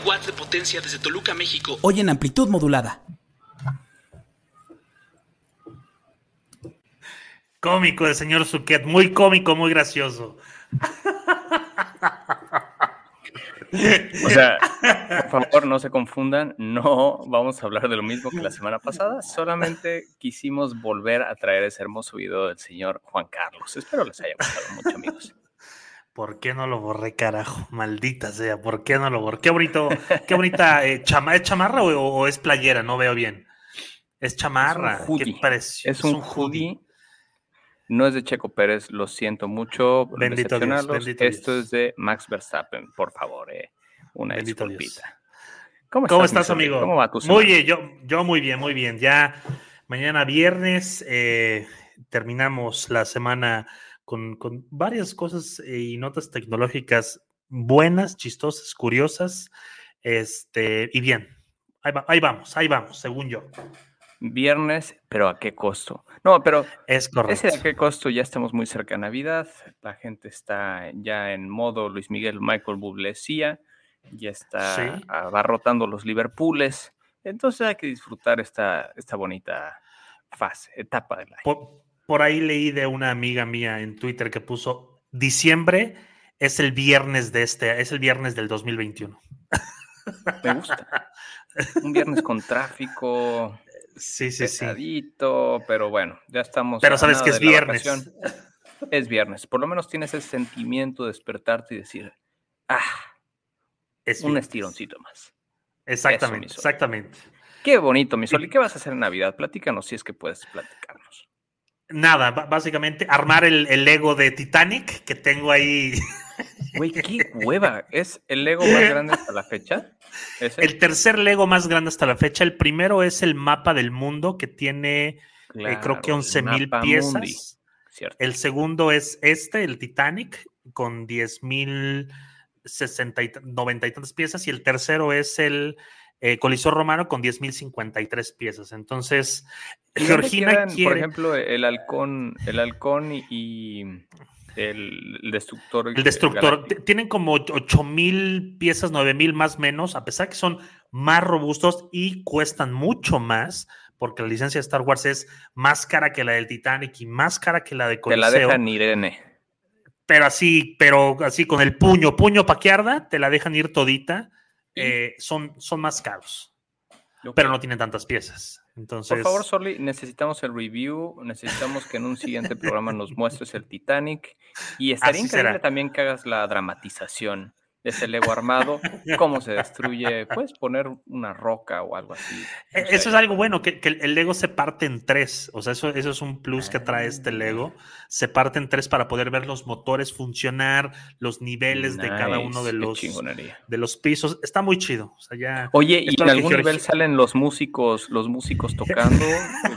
De potencia desde Toluca, México. Hoy en amplitud modulada. Cómico el señor Suquet, muy cómico, muy gracioso. O sea, por favor, no se confundan, no vamos a hablar de lo mismo que la semana pasada, solamente quisimos volver a traer ese hermoso video del señor Juan Carlos. Espero les haya gustado mucho, amigos. ¿Por qué no lo borré, carajo? Maldita sea, ¿por qué no lo borré? Qué bonito, qué bonita, eh, chama, ¿es chamarra o, es playera? No veo bien. Es chamarra, es un hoodie. Es, un, hoodie. No es de Checo Pérez, lo siento mucho. Bendito Dios, bendito Esto es de Max Verstappen, por favor, eh. Una bendito ¿Cómo estás, ¿Cómo estás amigo? ¿Cómo va tu Muy bien, yo, yo muy bien, muy bien. Ya mañana viernes eh, terminamos la semana con, varias cosas eh, y notas tecnológicas buenas, chistosas, curiosas. Este, y bien, ahí, vamos, ahí vamos, según yo. Viernes, pero ¿a qué costo? No, pero es correcto. Ese a qué costo ya estamos muy cerca de Navidad, la gente está ya en modo Luis Miguel Michael Bublé ya está abarrotando los Liverpooles, entonces hay que disfrutar esta, esta bonita fase, etapa del año por ahí leí de una amiga mía en Twitter que puso diciembre es el viernes de este, es el viernes del 2021. Me gusta. Un viernes con tráfico. Sí, sí, pesadito, pero bueno, ya estamos. Pero sabes que es viernes. Es viernes. Por lo menos tienes ese sentimiento de despertarte y decir, ah, es un estironcito más. Exactamente, exactamente. Qué bonito, mi sol. ¿Y qué vas a hacer en Navidad? Platícanos si es que puedes platicarnos. Nada, básicamente armar el, el, Lego de Titanic que tengo ahí. Güey, qué hueva. ¿Es el Lego más grande hasta la fecha? El tercer Lego más grande hasta la fecha. El primero es el mapa del mundo que tiene, eh, creo que 11 mil piezas. El segundo es este, el Titanic, con 10 mil 90 y tantas piezas. Y el tercero es el eh, Coliseo Romano con 10.053 piezas. Entonces, Georgina quiere... Por ejemplo, el halcón, el halcón y, el, destructor. El destructor. Tienen como 8.000 piezas, 9.000 más menos, a pesar que son más robustos y cuestan mucho más, porque la licencia de Star Wars es más cara que la del Titanic y más cara que la de Coliseo. Te la dejan Irene. Pero así, pero así con el puño, puño paquearda, te la dejan ir todita eh, son, son más caros, pero no tienen tantas piezas. Entonces... Por favor, Sorly, necesitamos el review, necesitamos que en un siguiente programa nos muestres el Titanic y estaría increíble también que hagas la dramatización ese Lego armado, cómo se destruye, puedes poner una roca o algo así. E, eso es algo bueno, que, el Lego se parte en tres, o sea, eso, eso es un plus que trae este ah. Lego, se parte en tres para poder ver los motores funcionar, los niveles de cada uno de los, de los pisos, está muy chido. O sea, ya, Oye, ¿y en algún nivel salen los músicos, los músicos tocando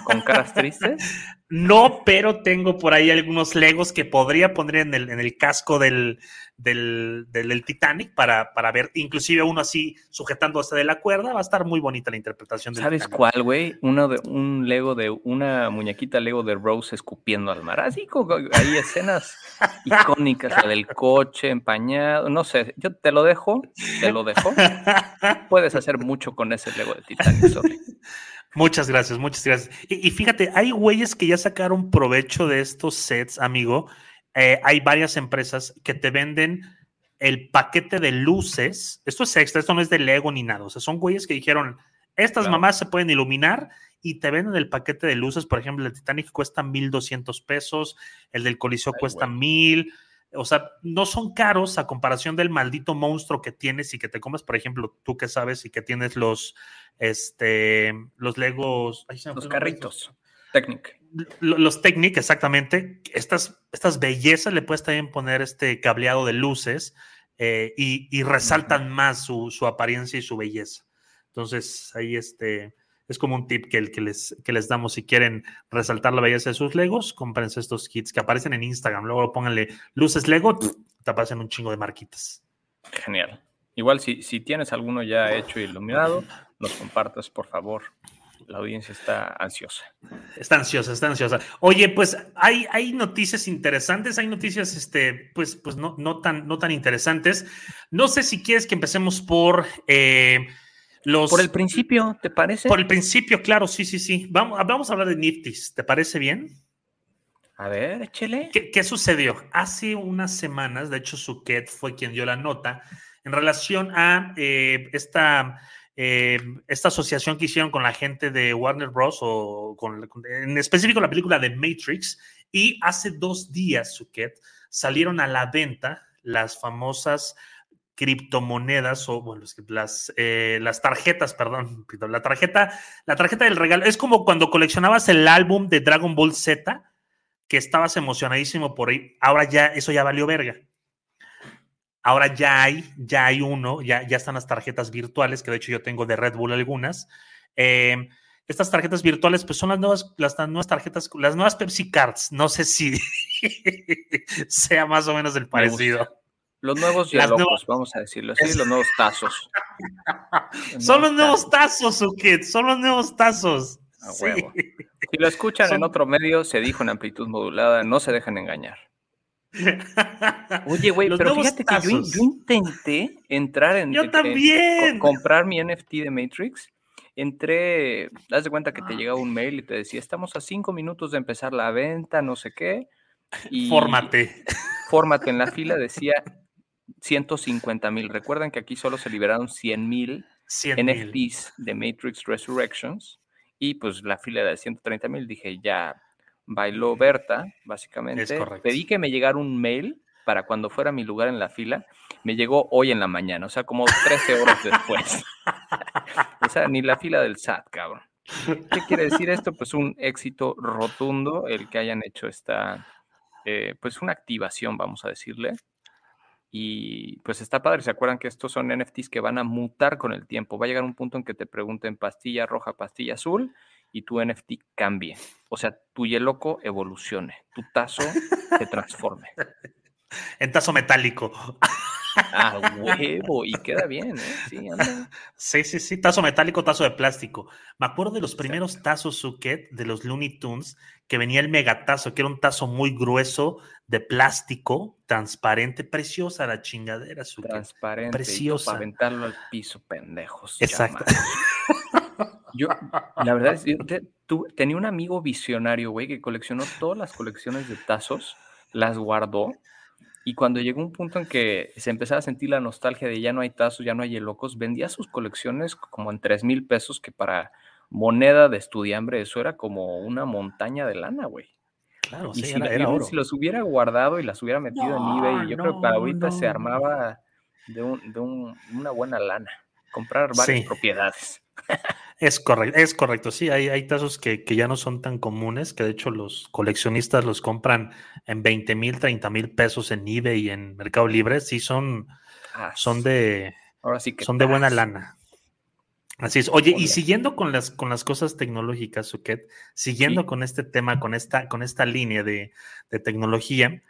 con caras tristes? No, pero tengo por ahí algunos Legos que podría poner en el, en el casco del, del, del, Titanic para, para, ver, inclusive uno así sujetándose de la cuerda, va a estar muy bonita la interpretación del ¿Sabes cuál, güey? Uno de un Lego de una muñequita Lego de Rose escupiendo al mar. Así como hay escenas icónicas, la del coche empañado, no sé, yo te lo dejo, te lo dejo. Puedes hacer mucho con ese Lego de Titanic, sorry. Muchas gracias, muchas gracias. Y, fíjate, hay güeyes que ya sacaron provecho de estos sets, amigo. Eh, hay varias empresas que te venden el paquete de luces. Esto es extra, esto no es de Lego ni nada. O sea, son güeyes que dijeron, estas mamás se pueden iluminar y te venden el paquete de luces. Por ejemplo, el Titanic cuesta 1,200 pesos, el del Coliseo cuesta mil o sea, no son caros a comparación del maldito monstruo que tienes y que te comes, por ejemplo, tú que sabes y que tienes los, este, los Legos, los carritos, Technic. Los Technic, exactamente. Estas, estas bellezas le puedes también poner este cableado de luces eh, y, resaltan más su, su, apariencia y su belleza. Entonces, ahí este, es como un tip que, que, les, que les damos si quieren resaltar la belleza de sus Legos, cómprense estos kits que aparecen en Instagram. Luego pónganle luces Lego, te aparecen un chingo de marquitas. Genial. Igual si, si tienes alguno ya hecho y iluminado, nos compartas, por favor. La audiencia está ansiosa. Está ansiosa, está ansiosa. Oye, pues hay, hay noticias interesantes, hay noticias, este, pues, pues no, no, tan, no tan interesantes. No sé si quieres que empecemos por eh, por el principio, ¿te parece? Por el principio, claro, sí, sí, sí. Vamos, vamos a hablar de Niftis, ¿te parece bien? A ver, échele. ¿Qué, sucedió? Hace unas semanas, de hecho, Suket fue quien dio la nota en relación a eh, esta, eh, esta asociación que hicieron con la gente de Warner Bros. o en específico la película de Matrix. Y hace dos días, Suket, salieron a la venta las famosas criptomonedas o bueno, las, eh, las tarjetas, perdón, la tarjeta, la tarjeta del regalo. Es como cuando coleccionabas el álbum de Dragon Ball Z, que estabas emocionadísimo por ahí. Ahora ya, eso ya valió verga. Ahora ya hay, ya hay uno, ya, ya están las tarjetas virtuales, que de hecho yo tengo de Red Bull algunas. Em, estas tarjetas virtuales, pues son las nuevas, las nuevas tarjetas, las nuevas Pepsi Cards. No sé si sea más o menos el parecido. Los nuevos locos, vamos a decirlo así, los nuevos tazos. son los nuevos tazos, Ukit, son los nuevos tazos. Si lo escuchan en otro medio, se dijo en amplitud modulada, no se dejen engañar. Oye, güey, pero fíjate que yo, intenté entrar en. Yo también. comprar mi NFT de Matrix. Entré, das de cuenta que te llegaba un mail y te decía, estamos a cinco minutos de empezar la venta, no sé qué. Y fórmate. Fórmate en la fila, decía 150 mil. Recuerden que aquí solo se liberaron 100 mil NFTs de Matrix Resurrections y pues la fila era de 130 mil. Dije, ya bailó Berta, básicamente. Pedí que me llegara un mail para cuando fuera mi lugar en la fila. Me llegó hoy en la mañana, o sea, como 13 horas después. o sea, ni la fila del SAT, cabrón. ¿Qué quiere decir esto? Pues un éxito rotundo el que hayan hecho esta, eh, pues una activación, vamos a decirle, y pues está padre, ¿se acuerdan que estos son NFTs que van a mutar con el tiempo? Va a llegar un punto en que te pregunten pastilla roja, pastilla azul y tu NFT cambie. O sea, tu loco evolucione, tu tazo se transforme. En tazo metálico. Ah, huevo, y queda bien, ¿eh? Sí, Sí, sí, sí, tazo metálico, tazo de plástico. Me acuerdo de los primeros tazos Suket de los Looney Tunes, que venía el megatazo, que era un tazo muy grueso de plástico, transparente, preciosa la chingadera, Suket. Transparente, preciosa. Para aventarlo al piso, pendejos. Exacto. Yo, la verdad es, tú, tenía un amigo visionario, güey, que coleccionó todas las colecciones de tazos, las guardó y cuando llegó un punto en que se empezaba a sentir la nostalgia de ya no hay tazos, ya no hay locos, vendía sus colecciones como en 3 mil pesos, que para moneda de estudiambre eso era como una montaña de lana, güey. Claro, y si, los hubiera guardado y las hubiera metido en eBay, yo creo que para ahorita se armaba de, una buena lana, comprar varias propiedades. Es correcto, es correcto. Sí, hay, hay tazos que, ya no son tan comunes, que de hecho los coleccionistas los compran en 20 mil, 30 mil pesos en eBay y en Mercado Libre. Sí, son, ah, son de, ahora sí que son de buena lana. Así es. Oye, y siguiendo con las, con las cosas tecnológicas, Suket, siguiendo con este tema, con esta, con esta línea de, tecnología,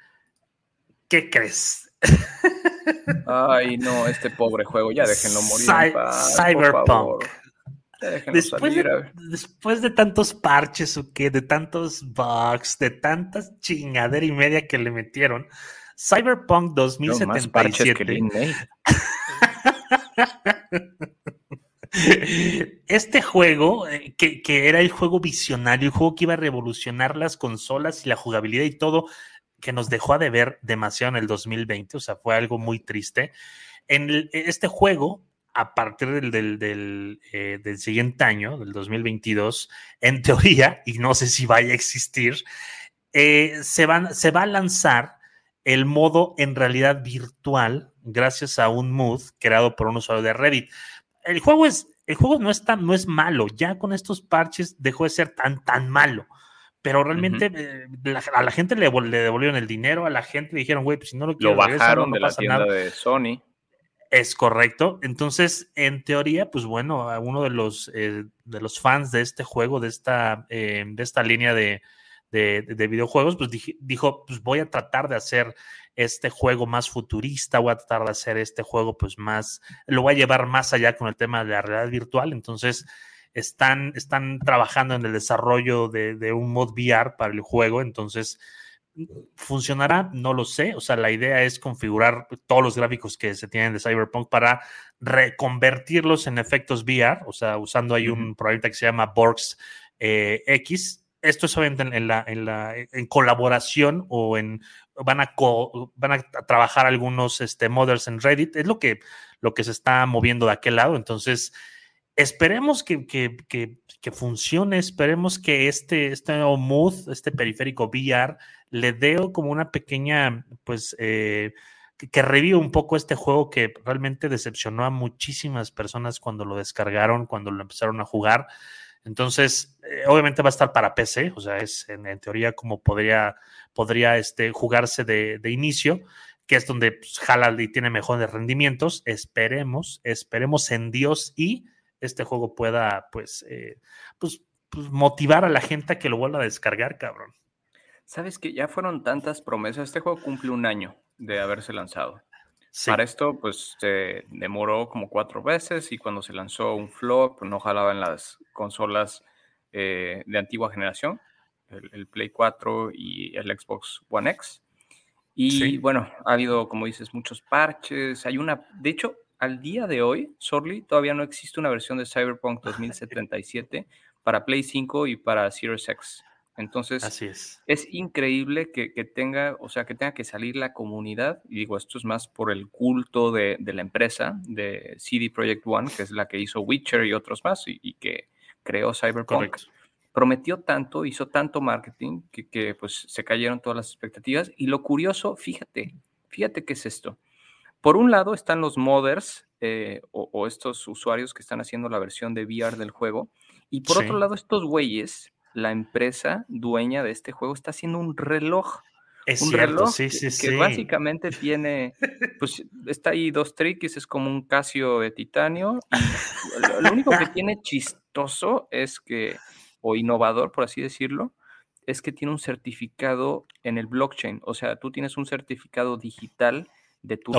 ¿qué crees? Ay, no, este pobre juego, ya déjenlo morir. Cyberpunk. Después de, después de, tantos parches o qué, de tantos bugs, de tantas chingadera y media que le metieron, Cyberpunk 2077. este juego, eh, que, que, era el juego visionario, el juego que iba a revolucionar las consolas y la jugabilidad y todo, que nos dejó de ver demasiado en el 2020, o sea, fue algo muy triste. En este juego a partir del, eh, del, siguiente año, del 2022, en teoría, y no sé si vaya a existir, eh, se, van, se va a lanzar el modo en realidad virtual gracias a un mood creado por un usuario de Reddit. El juego, es, el juego no, es no es malo, ya con estos parches dejó de ser tan, tan malo pero realmente eh, a la gente le, le, devolvieron el dinero, a la gente le dijeron, güey, pues si no lo quiero, lo bajaron de la tienda de Sony. Es correcto. Entonces, en teoría, pues bueno, uno de los, eh, de los fans de este juego, de esta, eh, de esta línea de, de, videojuegos, pues dijo, pues voy a tratar de hacer este juego más futurista, voy a tratar de hacer este juego pues más, lo voy a llevar más allá con el tema de la realidad virtual. Entonces, están, están trabajando en el desarrollo de, de un mod VR para el juego. Entonces, ¿Funcionará? No lo sé. O sea, la idea es configurar todos los gráficos que se tienen de Cyberpunk para reconvertirlos en efectos VR, o sea, usando ahí un proyecto que se llama Borgs eh, X. Esto es obviamente en, la, en, la, en colaboración o en van a, van a trabajar algunos este, modders en Reddit. Es lo que, lo que se está moviendo de aquel lado. Entonces, esperemos que, que, que, que funcione, esperemos que este, este mood, este periférico VR, le deo como una pequeña, pues, eh, que, revive un poco este juego que realmente decepcionó a muchísimas personas cuando lo descargaron, cuando lo empezaron a jugar. Entonces, eh, obviamente va a estar para PC, o sea, es en, teoría como podría, podría este, jugarse de, inicio, que es donde pues, jala y tiene mejores rendimientos. Esperemos, esperemos en Dios y este juego pueda, pues, eh, pues, pues motivar a la gente a que lo vuelva a descargar, cabrón. Sabes que ya fueron tantas promesas. Este juego cumple un año de haberse lanzado. Para esto, pues se demoró como cuatro veces y cuando se lanzó un flop, no jalaba en las consolas eh, de antigua generación, el, Play 4 y el Xbox One X. Y bueno, ha habido, como dices, muchos parches. Hay una, de hecho, al día de hoy, Sorly, todavía no existe una versión de Cyberpunk 2077 para Play 5 y para Series X. Entonces, Así es. es increíble que, tenga, o sea, que tenga que salir la comunidad, y digo, esto es más por el culto de, la empresa, de CD Projekt One, que es la que hizo Witcher y otros más, y, que creó Cyberpunk. Prometió tanto, hizo tanto marketing, que, pues se cayeron todas las expectativas. Y lo curioso, fíjate, fíjate qué es esto. Por un lado están los modders eh, o, estos usuarios que están haciendo la versión de VR del juego, y por otro lado estos güeyes la empresa dueña de este juego está haciendo un reloj. Es un cierto, reloj sí, sí, que, básicamente tiene, pues está ahí dos triquis, es como un Casio de titanio. lo, único que tiene chistoso es que, o innovador, por así decirlo, es que tiene un certificado en el blockchain. O sea, tú tienes un certificado digital de tu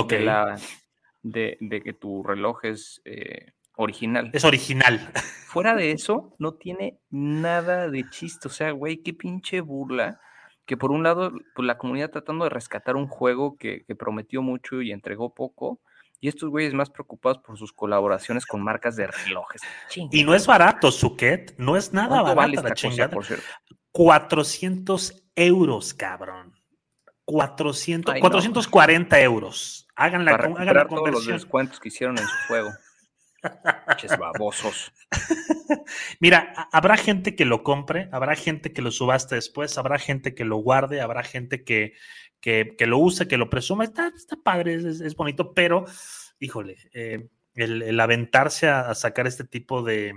de, de, que tu reloj es eh, original. Es original. Fuera de eso, no tiene nada de chiste. O sea, güey, qué pinche burla. Que por un lado, pues la comunidad tratando de rescatar un juego que, prometió mucho y entregó poco. Y estos güeyes más preocupados por sus colaboraciones con marcas de relojes. Y no es barato, Suket. No es nada barato la chingada. por cierto? 400 euros, cabrón. 400, 440 euros. Hagan la, Para hagan la todos los descuentos que hicieron en su juego. Babosos. Mira, habrá gente que lo compre, habrá gente que lo subaste después, habrá gente que lo guarde, habrá gente que, que, lo use, que lo presuma. Está, está padre, es, bonito, pero, híjole, eh, el, aventarse a, sacar este tipo de,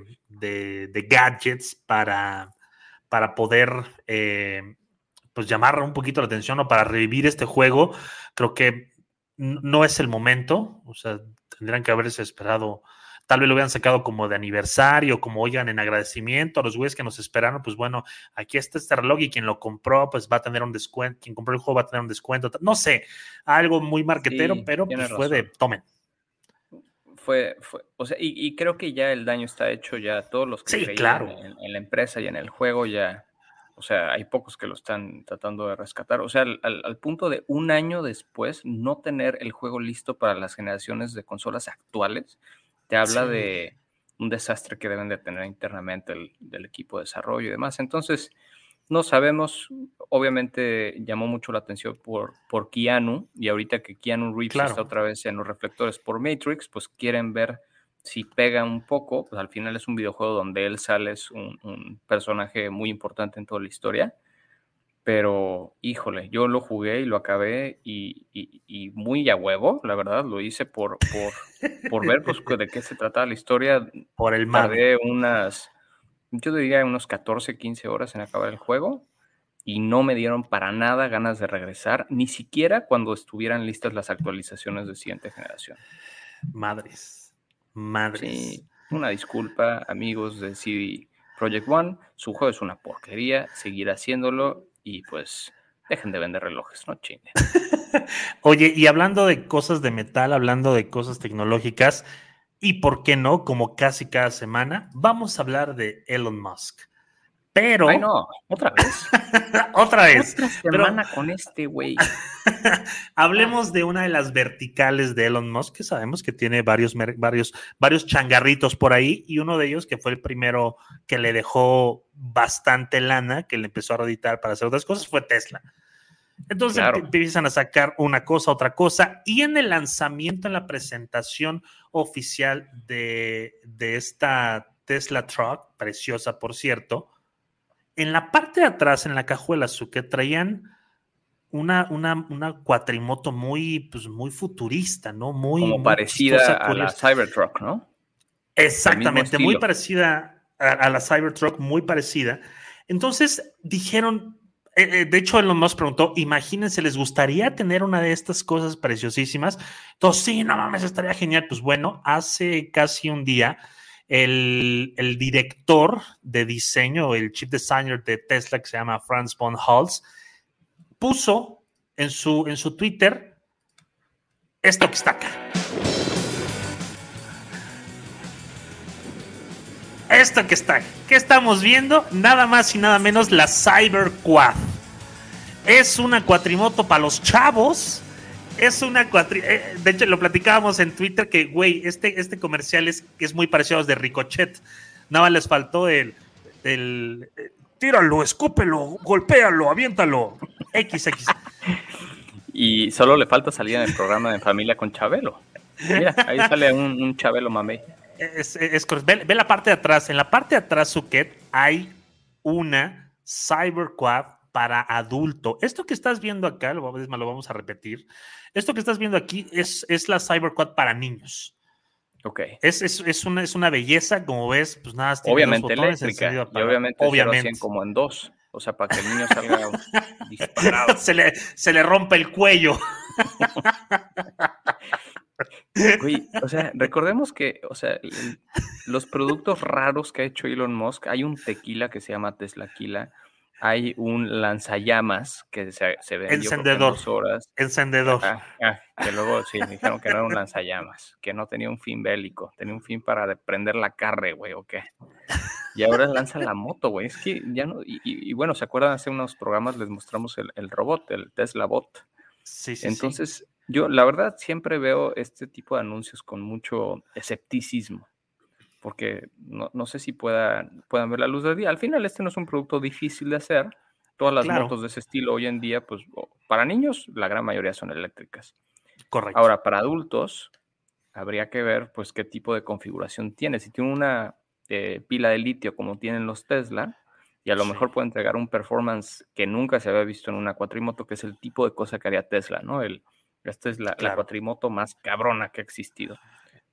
gadgets para, para poder eh, pues llamar un poquito la atención o para revivir este juego, creo que no es el momento. O sea, tendrían que haberse esperado tal vez lo hubieran sacado como de aniversario, como oigan en agradecimiento a los güeyes que nos esperaron, pues bueno, aquí está este reloj y quien lo compró, pues va a tener un descuento, quien compró el juego va a tener un descuento, no sé, algo muy marquetero, pero pues fue de, tomen. Fue, fue, o sea, y, creo que ya el daño está hecho, ya todos los que sí, claro. en la empresa y en el juego ya o sea, hay pocos que lo están tratando de rescatar. O sea, al, punto de un año después no tener el juego listo para las generaciones de consolas actuales, te habla de un desastre que deben de tener internamente el, del equipo de desarrollo y demás. Entonces, no sabemos, obviamente llamó mucho la atención por, por Keanu, y ahorita que Keanu Reeves está otra vez en los reflectores por Matrix, pues quieren ver si pega un poco, pues al final es un videojuego donde él sale, es un, personaje muy importante en toda la historia. Pero, híjole, yo lo jugué y lo acabé y, muy a huevo, la verdad, lo hice por, por, por ver pues, de qué se trataba la historia. Por el Tardé unas, yo diría unos 14, 15 horas en acabar el juego y no me dieron para nada ganas de regresar, ni siquiera cuando estuvieran listas las actualizaciones de siguiente generación. Madres. Madre. una disculpa, amigos de CD Project One. Su juego es una porquería, seguir haciéndolo y pues dejen de vender relojes, no chingue. Oye, y hablando de cosas de metal, hablando de cosas tecnológicas, y por qué no, como casi cada semana, vamos a hablar de Elon Musk. Pero. Ay, no, otra vez. otra vez. Otra semana con este güey. Hablemos de una de las verticales de Elon Musk, que sabemos que tiene varios, varios, varios changarritos por ahí, y uno de ellos, que fue el primero que le dejó bastante lana, que le empezó a editar para hacer otras cosas, fue Tesla. Entonces empiezan a sacar una cosa, otra cosa, y en el lanzamiento, en la presentación oficial de, de esta Tesla Truck, preciosa por cierto, en la parte de atrás, en la cajuela, su que traían una, una, una cuatrimoto muy, pues, muy futurista, ¿no? Muy, Como parecida a la Cybertruck, ¿no? Exactamente, muy parecida a, la Cybertruck, muy parecida. Entonces dijeron, eh, eh, de hecho, Elon Musk preguntó: Imagínense, ¿les gustaría tener una de estas cosas preciosísimas? Entonces, sí, no mames, estaría genial. Pues bueno, hace casi un día el, director de diseño, el chief designer de Tesla, que se llama Franz von Hals, puso en su, en su Twitter esto que está acá. Esto que está, ¿qué estamos viendo? Nada más y nada menos la Cyber Quad. Es una cuatrimoto para los chavos es una cuatri... Eh, de hecho, lo platicábamos en Twitter que, güey, este, este comercial es, es muy parecido a los de Ricochet. Nada más les faltó el, el eh, tíralo, escúpelo, golpéalo, aviéntalo. XX. Y solo le falta salir en el programa de familia con Chabelo. Mira, ahí sale un, Chabelo mamey. Es, es, ve, ve, la parte de atrás. En la parte de atrás, Suket, hay una Cyberquad para adulto. Esto que estás viendo acá, lo, lo vamos a repetir, esto que estás viendo aquí es, es la Cyberquad para niños. Ok. Es, es, es, una, es una belleza, como ves, pues nada, tiene obviamente eléctrica, y obviamente, obviamente. como en dos, o sea, para que el niño salga disparado. se, le, se le rompe el cuello. o sea, recordemos que, o sea, los productos raros que ha hecho Elon Musk, hay un tequila que se llama Tesla Teslaquila, hay un lanzallamas que se, se ve Encendedor. horas. Encendedor. Ah, ah, que luego sí, dijeron que no era un lanzallamas, que no tenía un fin bélico, tenía un fin para prender la carre, güey, o qué. Y ahora lanza la moto, güey. Es que ya no. Y, bueno, ¿se acuerdan? Hace unos programas les mostramos el, el robot, el Tesla Bot. Sí, sí. Entonces, yo la verdad siempre veo este tipo de anuncios con mucho escepticismo porque no, sé si puedan, puedan ver la luz del día. Al final, este no es un producto difícil de hacer. Todas las motos de ese estilo hoy en día, pues para niños, la gran mayoría son eléctricas. Correcto. Ahora, para adultos, habría que ver pues qué tipo de configuración tiene. Si tiene una eh, pila de litio como tienen los Tesla, y a lo mejor puede entregar un performance que nunca se había visto en una cuatrimoto, que es el tipo de cosa que haría Tesla, ¿no? El, esta es la, la cuatrimoto más cabrona que ha existido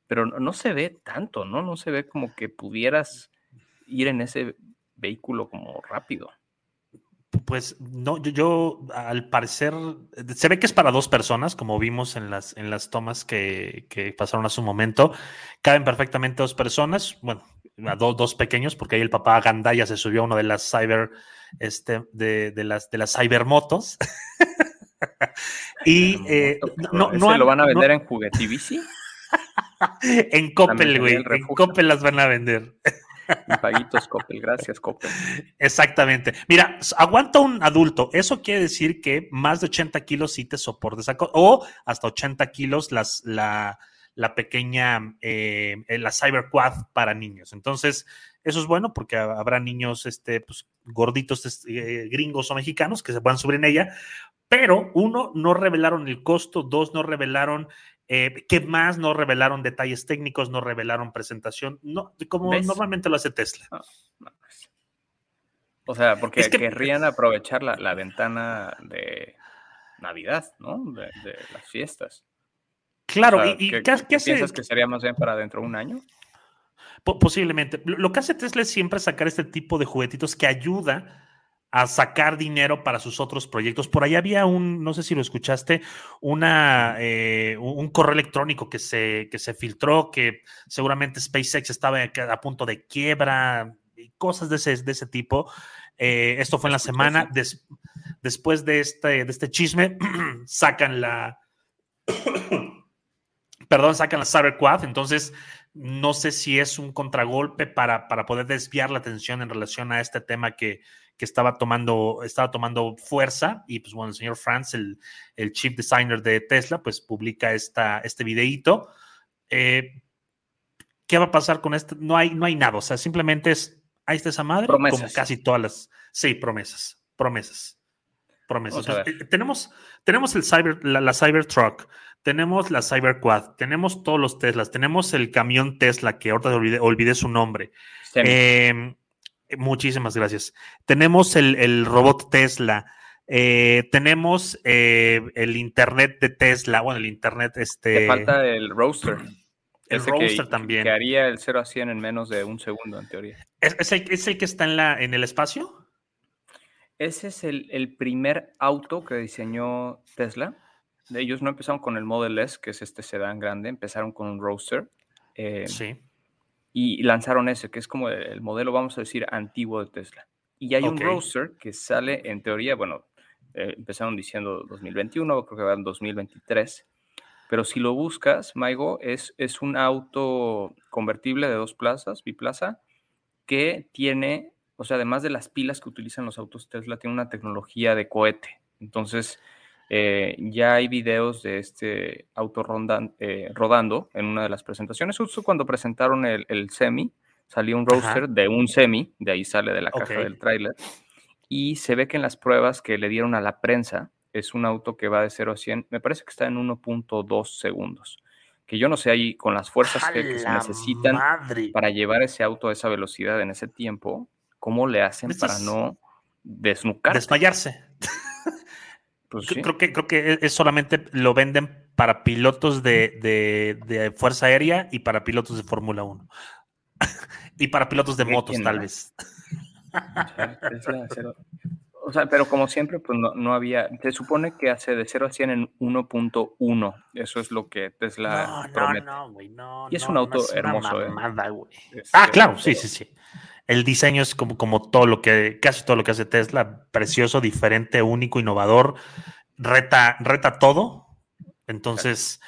pero no, se ve tanto, ¿no? No se ve como que pudieras ir en ese vehículo como rápido. Pues no, yo, al parecer, se ve que es para dos personas, como vimos en las, en las tomas que, pasaron hace un momento. Caben perfectamente dos personas, bueno, a dos pequeños, porque ahí el papá Gandaya se subió a uno de las cyber, este, de, las, de las cybermotos. y eh, no, no, lo van a vender en juguetivici? En Coppel, güey. En Coppel las van a vender. Paguitos Coppel, gracias Coppel. Exactamente. Mira, aguanta un adulto. Eso quiere decir que más de 80 kilos sí te soportes. O hasta 80 kilos las, la, la pequeña, eh, la Cyber Quad para niños. Entonces, eso es bueno porque habrá niños este, pues, gorditos eh, gringos o mexicanos que se puedan subir en ella. Pero uno, no revelaron el costo, dos, no revelaron eh, ¿Qué más? No revelaron detalles técnicos, no revelaron presentación, no, como normalmente lo hace Tesla. Pues. O sea, porque querrían aprovechar la, ventana de Navidad, ¿no? De, las fiestas. Claro, y, ¿qué, piensas que sería más bien para dentro de un año? posiblemente. Lo que hace Tesla es siempre sacar este tipo de juguetitos que ayuda a sacar dinero para sus otros proyectos. Por ahí había un, no sé si lo escuchaste, una, eh, un correo electrónico que se, que se filtró, que seguramente SpaceX estaba a punto de quiebra, y cosas de ese, de ese tipo. Eh, esto fue en la semana. después de este, de este chisme, sacan la... perdón, sacan la Cyberquad. Entonces, no sé si es un contragolpe para, para poder desviar la atención en relación a este tema que, que estaba tomando, estaba tomando fuerza y pues bueno, el señor Franz, el, el chief designer de Tesla, pues publica esta, este videíto. Eh, ¿Qué va a pasar con esto? No hay, no hay nada, o sea, simplemente es, ahí está esa madre, como casi todas las, sí, promesas, promesas, promesas. Eh, tenemos, tenemos el cyber, la, la Cybertruck, tenemos la Cyberquad, tenemos todos los Teslas, tenemos el camión Tesla, que ahorita olvidé, olvidé su nombre. Eh, Muchísimas gracias. Tenemos el, robot Tesla. Eh, tenemos eh, el internet de Tesla. Bueno, el internet este. Te falta el roaster. El roaster también. Que haría el 0 a 100 en menos de un segundo, en teoría. ¿Es, el, que está en, la, en el espacio? Ese es el, primer auto que diseñó Tesla. Ellos no empezaron con el Model S, que es este sedán grande, empezaron con un roadster. Eh, sí y lanzaron ese, que es como el modelo, vamos a decir, antiguo de Tesla. Y hay un Roadster que sale, en teoría, bueno, eh, empezaron diciendo 2021, creo que va en 2023, pero si lo buscas, Maigo, es, es un auto convertible de dos plazas, biplaza, que tiene, o sea, además de las pilas que utilizan los autos Tesla, tiene una tecnología de cohete. Entonces, eh, ya hay videos de este auto eh, rodando en una de las presentaciones. Justo cuando presentaron el, semi, salió un roadster de un semi, de ahí sale de la caja del tráiler. Y se ve que en las pruebas que le dieron a la prensa, es un auto que va de 0 a 100, me parece que está en 1.2 segundos. Que yo no sé ahí con las fuerzas que, se necesitan para llevar ese auto a esa velocidad en ese tiempo, ¿cómo le hacen para no desnucar? Desmayarse. Pues creo, que, creo que es solamente lo venden para pilotos de, Fuerza Aérea y para pilotos de Fórmula 1. y para pilotos de motos, tal vez. O sea, pero como siempre, pues no, había. Se supone que hace de 0 a 100 en 1.1. Eso es lo que Tesla promete. No, no, no, y es un auto hermoso. ¿eh? ah, claro, sí, sí, sí. El diseño es como, como todo lo que, casi todo lo que hace Tesla, precioso, diferente, único, innovador, reta, reta todo. Entonces,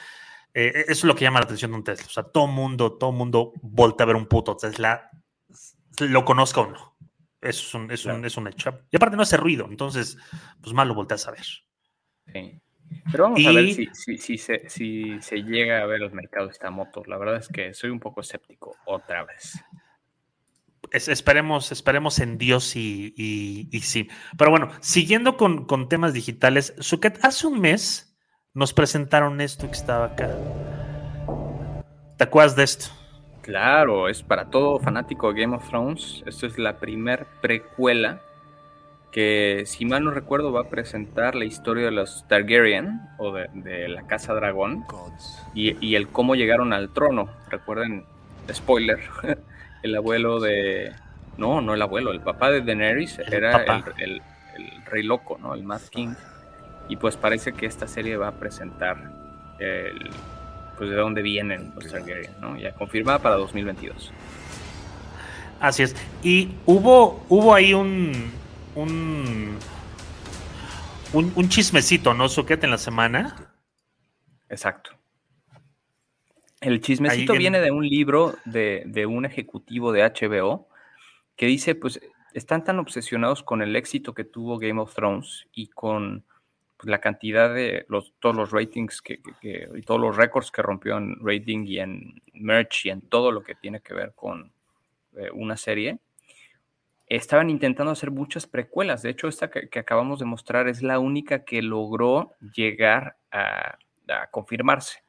eh, eso es lo que llama la atención de un Tesla. O sea, todo mundo, todo mundo voltea a ver un puto Tesla, lo conozca o no. Eso es un, es, un, es un hecho. Y aparte no hace ruido, entonces, pues más lo volteas a ver. Sí. Pero vamos a ver si, si, si, se, si se llega a ver el mercado de esta moto. La verdad es que soy un poco escéptico otra vez esperemos, esperemos en Dios y, sí. Pero bueno, siguiendo con, temas digitales, Suket, hace un mes nos presentaron esto que estaba acá. ¿Te acuerdas de esto? Claro, es para todo fanático de Game of Thrones. Esto es la primer precuela que, si mal no recuerdo, va a presentar la historia de los Targaryen o de, la Casa Dragón y, y, el cómo llegaron al trono. Recuerden, spoiler, el abuelo de. No, no el abuelo, el papá de Daenerys era el, el Rey Loco, ¿no? El Mad King. Y pues parece que esta serie va a presentar el, pues de dónde vienen los Targaryen, ¿no? Ya confirmada para 2022. Así es. Y hubo, hubo ahí un, un, un, chismecito, ¿no, Suquete, en la semana? Exacto. El chismecito viene de un libro de, de, un ejecutivo de HBO que dice, pues, están tan obsesionados con el éxito que tuvo Game of Thrones y con la cantidad de todos los ratings que, y todos los récords que rompió en rating y en merch y en todo lo que tiene que ver con eh, una serie, estaban intentando hacer muchas precuelas. De hecho, esta que, acabamos de mostrar es la única que logró llegar a, confirmarse.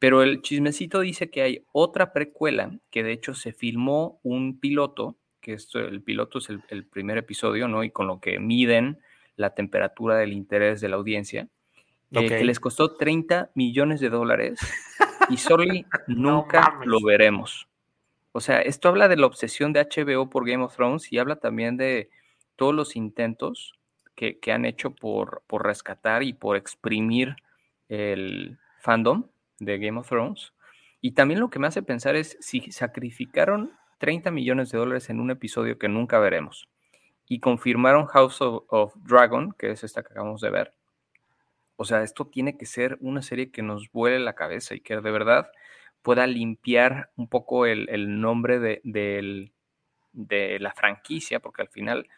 Pero el chismecito dice que hay otra precuela que de hecho se filmó un piloto, que esto, el piloto es el primer episodio, ¿no? Y con lo que miden la temperatura del interés de la audiencia, eh, que les costó 30 millones de dólares y solo nunca lo veremos. O sea, esto habla de la obsesión de HBO por Game of Thrones y habla también de todos los intentos que, han hecho por, por, rescatar y por exprimir el fandom de Game of Thrones. Y también lo que me hace pensar es si sacrificaron 30 millones de dólares en un episodio que nunca veremos y confirmaron House of, Dragon, que es esta que acabamos de ver. O sea, esto tiene que ser una serie que nos vuele la cabeza y que de verdad pueda limpiar un poco el, nombre de, de, la franquicia, porque al final,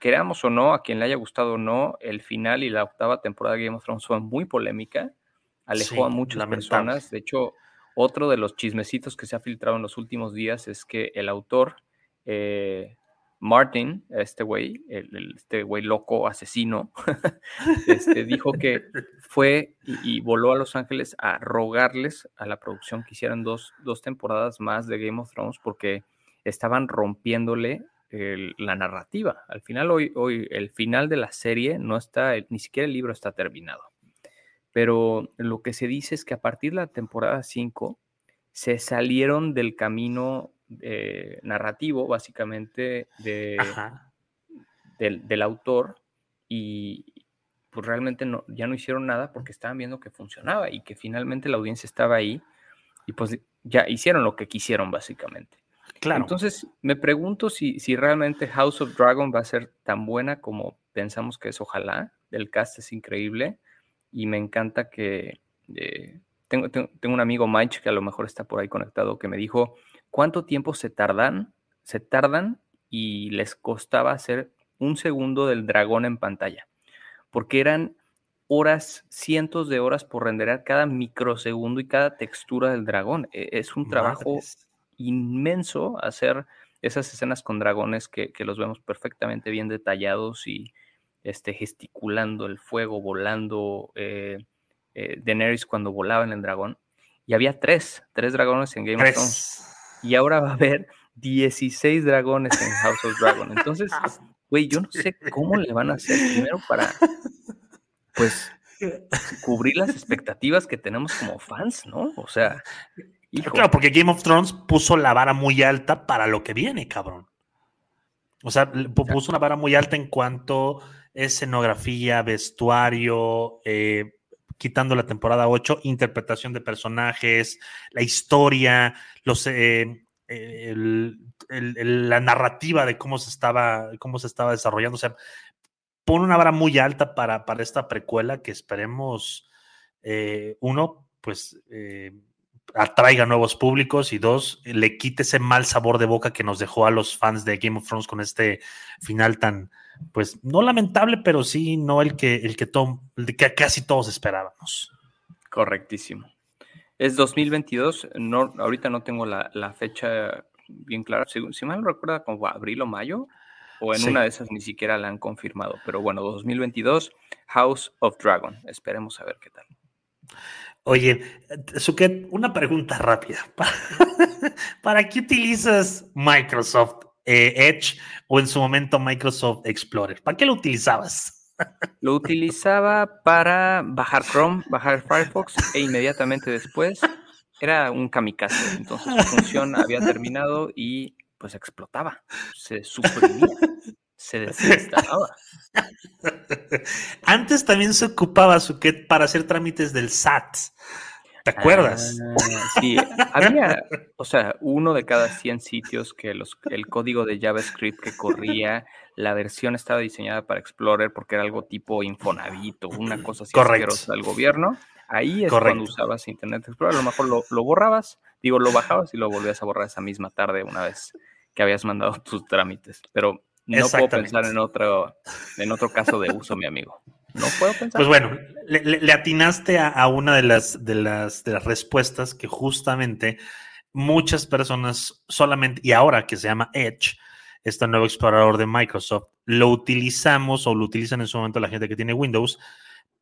queramos o no, a quien le haya gustado o no, el final y la octava temporada de Game of Thrones fue muy polémica, alejó a muchas personas. De hecho, otro de los chismecitos que se ha filtrado en los últimos días es que el autor eh, Martin, este güey, este güey loco, asesino, este, dijo que fue y, voló a Los Ángeles a rogarles a la producción que hicieran dos, temporadas más de Game of Thrones porque estaban rompiéndole la narrativa. Al final, hoy, hoy, el final de la serie no está, ni siquiera el libro está terminado. Pero lo que se dice es que a partir de la temporada 5 se salieron del camino eh, narrativo, básicamente, de, del, autor y pues realmente no, ya no hicieron nada porque estaban viendo que funcionaba y que finalmente la audiencia estaba ahí y pues ya hicieron lo que quisieron, básicamente. Claro. Entonces, me pregunto si, si realmente House of Dragon va a ser tan buena como pensamos que es. Ojalá. El cast es increíble y me encanta que... Eh, tengo, tengo, tengo, un amigo Mike que a lo mejor está por ahí conectado que me dijo cuánto tiempo se tardan, se tardan y les costaba hacer un segundo del dragón en pantalla, porque eran horas, cientos de horas por renderar cada microsegundo y cada textura del dragón. E, es un trabajo inmenso hacer esas escenas con dragones que, los vemos perfectamente bien detallados y este, gesticulando el fuego, volando. Eh, eh, Daenerys cuando volaba en el dragón. Y había tres, tres dragones en Game of Thrones y ahora va a haber 16 dragones en House of Dragon. Entonces, güey, yo no sé cómo le van a hacer primero para, pues, cubrir las expectativas que tenemos como fans, ¿no? O sea, Claro, porque Game of Thrones puso la vara muy alta para lo que viene, cabrón. O sea, puso una vara muy alta en cuanto a escenografía, vestuario, eh, quitando la temporada 8, interpretación de personajes, la historia, los, eh, la narrativa de cómo se estaba, cómo se estaba desarrollando. O sea, pone una vara muy alta para, para esta precuela que esperemos, eh, uno, pues eh, atraiga nuevos públicos y dos, le quite ese mal sabor de boca que nos dejó a los fans de Game of Thrones con este final tan, pues no lamentable, pero sí no el que, el que, el que casi todos esperábamos. Correctísimo. Es 2022, no, ahorita no tengo la, fecha bien clara, si, si, mal no recuerda como abril o mayo, o en una de esas ni siquiera la han confirmado, pero bueno, 2022, House of Dragon, esperemos a ver qué tal. Oye, Suket, una pregunta rápida. ¿Para qué utilizas Microsoft eh, Edge o en su momento Microsoft Explorer? ¿Para qué lo utilizabas? Lo utilizaba para bajar Chrome, bajar Firefox e inmediatamente después era un kamikaze. Entonces su función había terminado y pues explotaba, se suprimía, se desinstalaba. Antes también se ocupaba Suket para hacer trámites del SAT. ¿Te acuerdas? Ah, sí, había, o sea, uno de cada 100 sitios que los, el código de JavaScript que corría, la versión estaba diseñada para Explorer porque era algo tipo Infonavit o una cosa así asquerosa del gobierno. Ahí es cuando usabas Internet Explorer. A lo mejor lo, lo, borrabas, digo, lo bajabas y lo volvías a borrar esa misma tarde una vez que habías mandado tus trámites. Pero no puedo pensar en otro, en otro caso de uso, mi amigo. No puedo pensar. Pues bueno, le, atinaste a, una de las, de, las, de las respuestas que justamente muchas personas solamente, y ahora que se llama Edge, este nuevo explorador de Microsoft, lo utilizamos o lo utilizan en su momento la gente que tiene Windows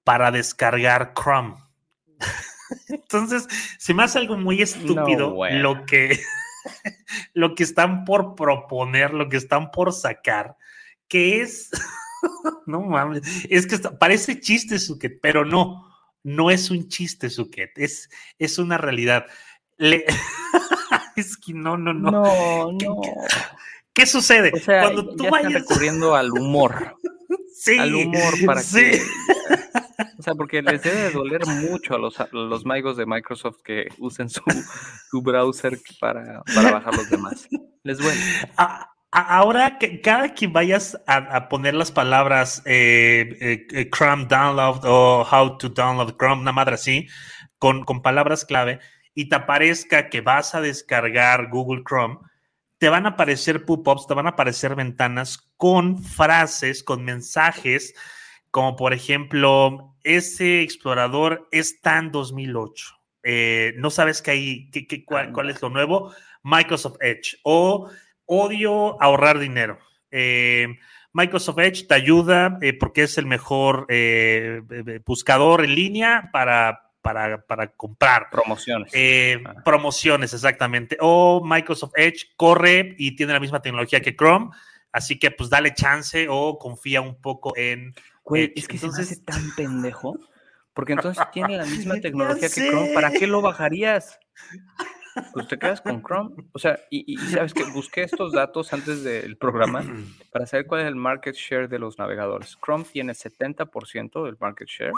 para descargar Chrome. Entonces, se me hace algo muy estúpido lo que lo que están por proponer, lo que están por sacar, que es, no mames, es que parece chiste, Suket, pero no, no es un chiste, Suket, es, es una realidad. es que no, no, no. No, no. ¿Qué, sucede? Cuando tú vayas... recurriendo al humor. Sí, al humor para que o sea, porque les debe doler mucho a los, los magos de Microsoft que usen su, browser para, bajar los demás. Les duele. Ahora, que cada que vayas a, poner las palabras eh, eh, eh, Chrome Download o How to Download Chrome, una madre así, con, con palabras clave, y te aparezca que vas a descargar Google Chrome, te van a aparecer pop-ups, te van a aparecer ventanas con frases, con mensajes como por ejemplo, ese explorador está en 2008. Eh, no sabes que hay, que, cuál, es lo nuevo, Microsoft Edge o odio ahorrar dinero. Eh, Microsoft Edge te ayuda eh, porque es el mejor buscador en línea para, para, para comprar. Promociones. Promociones, exactamente. O Microsoft Edge corre y tiene la misma tecnología que Chrome, así que pues dale chance o confía un poco en Güey, es que entonces... se hace tan pendejo. Porque entonces tiene la misma tecnología que Chrome. ¿Para qué lo bajarías? Pues te quedas con Chrome. O sea, y, sabes que busqué estos datos antes del programa para saber cuál es el market share de los navegadores. Chrome tiene 70% del market share.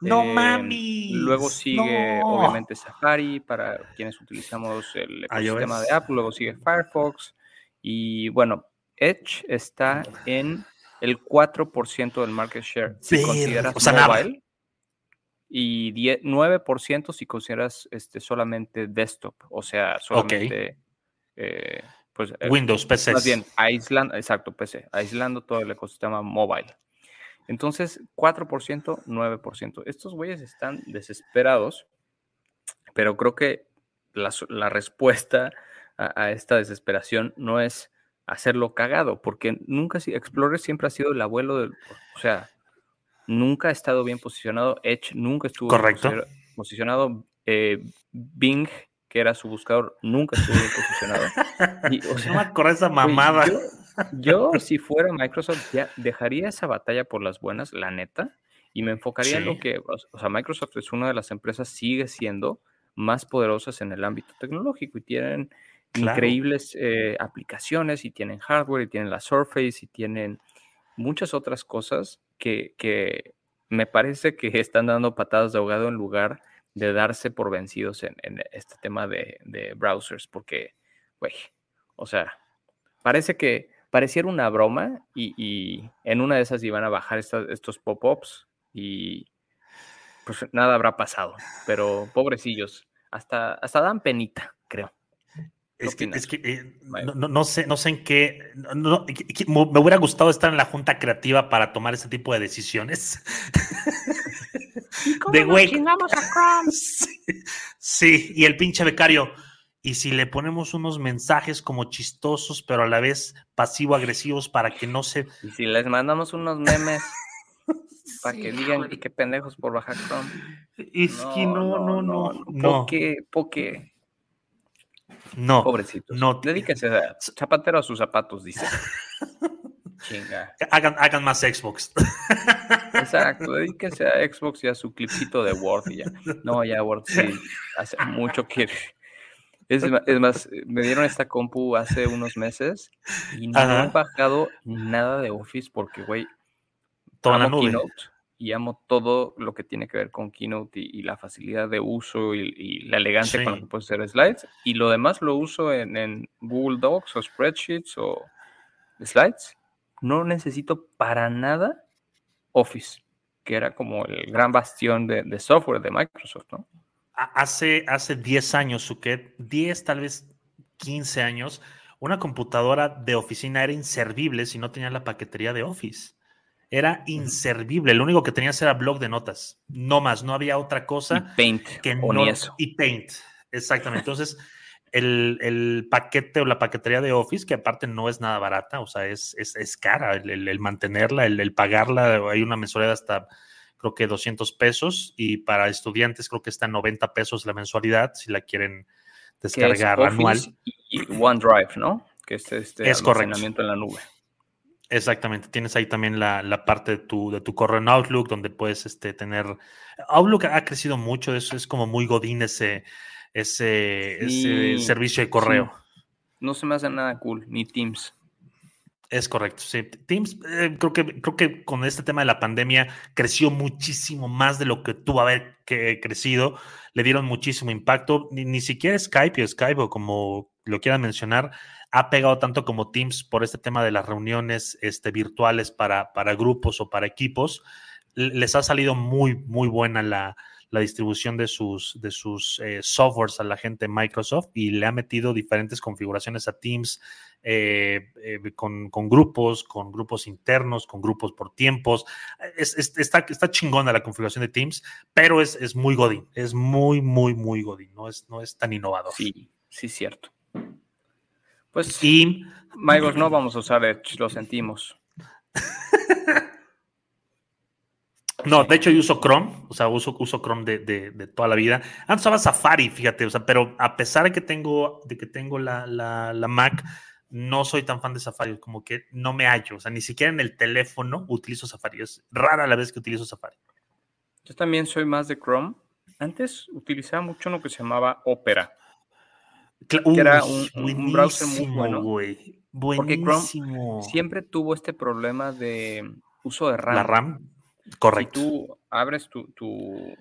No em, mami. Luego sigue, obviamente, Safari para quienes utilizamos el ecosistema de Apple. Luego sigue Firefox. Y bueno, Edge está en el 4% del market share si consideras mobile y 9% si consideras este, solamente desktop, o sea, solamente eh, pues, eh, Windows, PC. Más bien, aislando, exacto, PC, aislando todo el ecosistema mobile. Entonces, 4%, 9%. Estos güeyes están desesperados, pero creo que la, respuesta a esta desesperación no es hacerlo cagado, porque nunca, Explorer siempre ha sido el abuelo del, o sea, nunca ha estado bien posicionado, Edge nunca estuvo Correcto. posicionado, eh, Bing, que era su buscador, nunca estuvo bien posicionado. o sea, no esa mamada. yo, si fuera Microsoft, ya dejaría esa batalla por las buenas, la neta, y me enfocaría en lo que, o sea, Microsoft es una de las empresas, sigue siendo más poderosas en el ámbito tecnológico y tienen increíbles eh, aplicaciones y tienen hardware y tienen la Surface y tienen muchas otras cosas que, que me parece que están dando patadas de ahogado en lugar de darse por vencidos en, este tema de, browsers, porque, güey, o sea, parece que pareciera una broma y, en una de esas iban a bajar estos pop-ups y pues nada habrá pasado, pero pobrecillos, hasta, hasta dan penita, creo. Es que, es que eh, no, sé, no sé en qué. me hubiera gustado estar en la junta creativa para tomar ese tipo de decisiones. ¿Y cómo de chingamos a Chrome? Sí, y el pinche becario. Y si le ponemos unos mensajes como chistosos, pero a la vez pasivo-agresivos para que no se. Y si les mandamos unos memes para que digan qué pendejos por bajar Chrome. Es que no, no, no. no, ¿Por qué? ¿Por qué? No. Pobrecito. No. Dedíquense a zapatero a sus zapatos, dice. Chinga. Hagan, hagan, más Xbox. Exacto, dedíquense a Xbox y a su clipcito de Word y ya. No, ya Word sí, hace mucho que... Es, más, me dieron esta compu hace unos meses y no he bajado nada de Office porque, güey, toda la nube. Y amo todo lo que tiene que ver con Keynote y, la facilidad de uso y, la elegancia con la que puedes hacer slides. Y lo demás lo uso en, Google Docs o spreadsheets o slides. No necesito para nada Office, que era como el gran bastión de, software de Microsoft, ¿no? Hace, hace 10 años, Suket, 10, tal vez 15 años, una computadora de oficina era inservible si no tenía la paquetería de Office. Era inservible. Lo único que tenías era blog de notas. No más, no había otra cosa. Y Paint. Que no, eso. Y Paint. Exactamente. Entonces, el, paquete o la paquetería de Office, que aparte no es nada barata, o sea, es, es, cara el, mantenerla, el, pagarla. Hay una mensualidad hasta, creo que 200 pesos. Y para estudiantes, creo que está en 90 pesos la mensualidad si la quieren descargar anual. Y OneDrive, ¿no? Que es este es almacenamiento en la nube. Exactamente, tienes ahí también la, parte de tu, de tu correo en Outlook, donde puedes este, tener... Outlook ha crecido mucho, eso es como muy godín ese, ese, servicio de correo. No se me hace nada cool, ni Teams. Es correcto, sí. Teams, eh, creo, que, creo que con este tema de la pandemia creció muchísimo más de lo que tuvo haber que, crecido. Le dieron muchísimo impacto. Ni, ni siquiera Skype o Skype, o como lo quieran mencionar, ha pegado tanto como Teams por este tema de las reuniones este, virtuales para, para grupos o para equipos. Les ha salido muy, muy buena la, distribución de sus, de sus eh, softwares a la gente de Microsoft y le ha metido diferentes configuraciones a Teams eh, eh, con, grupos, con grupos internos, con grupos por tiempos. está, está chingona la configuración de Teams, pero es, es muy Godin, es muy, muy, muy Godin, no es, no es tan innovador. Sí, sí, cierto. Pues, y Magos no vamos a usar Edge, lo sentimos. No, de hecho yo uso Chrome, o sea, uso, uso Chrome de, toda la vida. Antes usaba Safari, fíjate, o sea, pero a pesar de que tengo, de que tengo la, Mac, no soy tan fan de Safari, como que no me hallo, o sea, ni siquiera en el teléfono utilizo Safari, es rara la vez que utilizo Safari. Yo también soy más de Chrome. Antes utilizaba mucho lo que se llamaba Opera que era un, browser muy bueno. Porque Chrome siempre tuvo este problema de uso de RAM. La RAM, correcto. Si tú abres tu,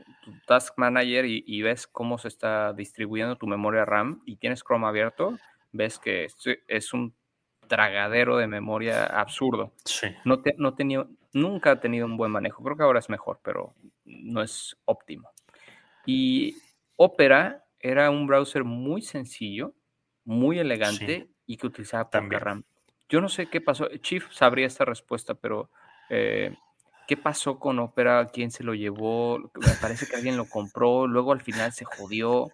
Task Manager y, ves cómo se está distribuyendo tu memoria RAM y tienes Chrome abierto, ves que es un tragadero de memoria absurdo. Sí. No, te, no tenía, nunca ha tenido un buen manejo. Creo que ahora es mejor, pero no es óptimo. Y Opera era un browser muy sencillo, muy elegante y que utilizaba poca RAM. Yo no sé qué pasó, Chief sabría esta respuesta, pero eh, ¿qué pasó con Opera? ¿Quién se lo llevó? Me parece que alguien lo compró, luego al final se jodió.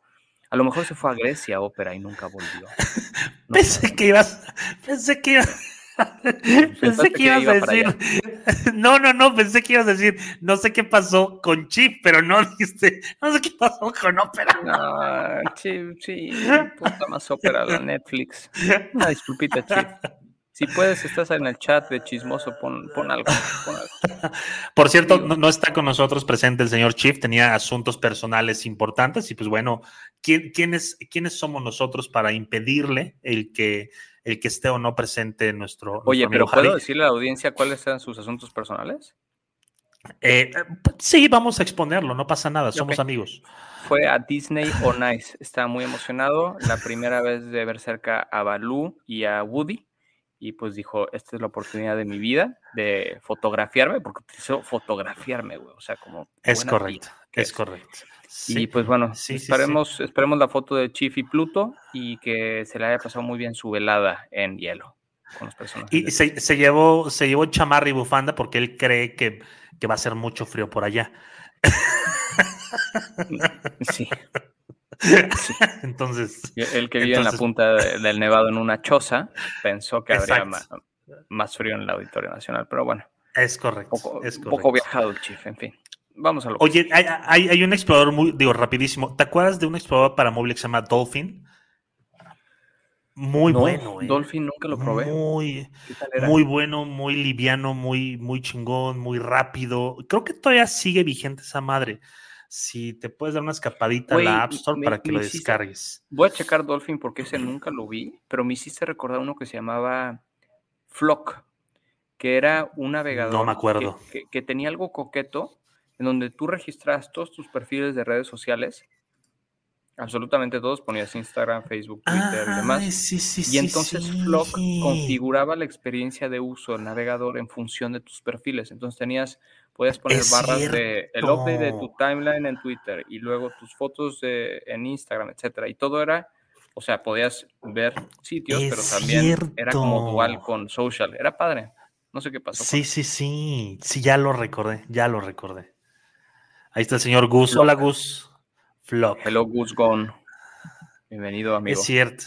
A lo mejor se fue a Grecia Opera y nunca volvió. pensé, que ibas, pensé que ibas, pensé que ibas a decir. No, no, no, pensé que ibas a decir. No sé qué pasó con Chip, pero no dijiste. No sé qué pasó con Opera. No, Chip, sí. Puta más Opera, la Netflix. Una disculpita, Chip. Si puedes, estás en el chat de chismoso, pon, algo, Por cierto, no, está con nosotros presente el señor Chief, tenía asuntos personales importantes y pues bueno, ¿quién, quiénes, ¿quiénes somos nosotros para impedirle el que el que esté o no presente en nuestro. Oye, pero ¿puedo decirle a la audiencia cuáles eran sus asuntos personales? Eh, sí, vamos a exponerlo, no pasa nada, somos amigos. Fue a Disney on Ice, estaba muy emocionado, la primera vez de ver cerca a Baloo y a Woody, y pues dijo, esta es la oportunidad de mi vida de fotografiarme, porque utilizó fotografiarme, güey, o sea, como... Es correcto, es correcto y pues bueno, esperemos, esperemos la foto de Chief y Pluto y que se le haya pasado muy bien su velada en hielo con los personajes. Y se, llevó, se llevó chamarra y bufanda porque él cree que, va a ser mucho frío por allá. Sí. Entonces. El que vive en la punta del Nevado en una choza pensó que habría más, frío en el Auditorio Nacional, pero bueno. Es correcto. es correcto. poco viajado el Chief, en fin. Vamos a lo Oye, hay, hay, un explorador muy, digo, rapidísimo. ¿Te acuerdas de un explorador para móvil que se llama Dolphin? Muy bueno, ¿eh? Dolphin nunca lo probé. Muy, muy bueno, muy liviano, muy, muy chingón, muy rápido. Creo que todavía sigue vigente esa madre. si te puedes dar una escapadita a la App Store para que lo descargues. voy a checar Dolphin porque ese nunca lo vi, pero me hiciste recordar uno que se llamaba Flock, que era un navegador. No me acuerdo. Que, tenía algo coqueto en donde tú registras todos tus perfiles de redes sociales. Absolutamente todos, ponías Instagram, Facebook, Twitter y demás. Sí, sí, y entonces Flock configuraba la experiencia de uso del navegador en función de tus perfiles. Entonces tenías Puedes poner barras de el update de tu timeline en Twitter y luego tus fotos en Instagram, etcétera. Y todo era, o sea, podías ver sitios, pero también era como dual con social. Era padre. No sé qué pasó. Sí, sí, sí. Sí, ya lo recordé, ya lo recordé. Ahí está el señor Gus. Hola, Gus. Flop. Hello, Gus Gone. Bienvenido, amigo. Es cierto.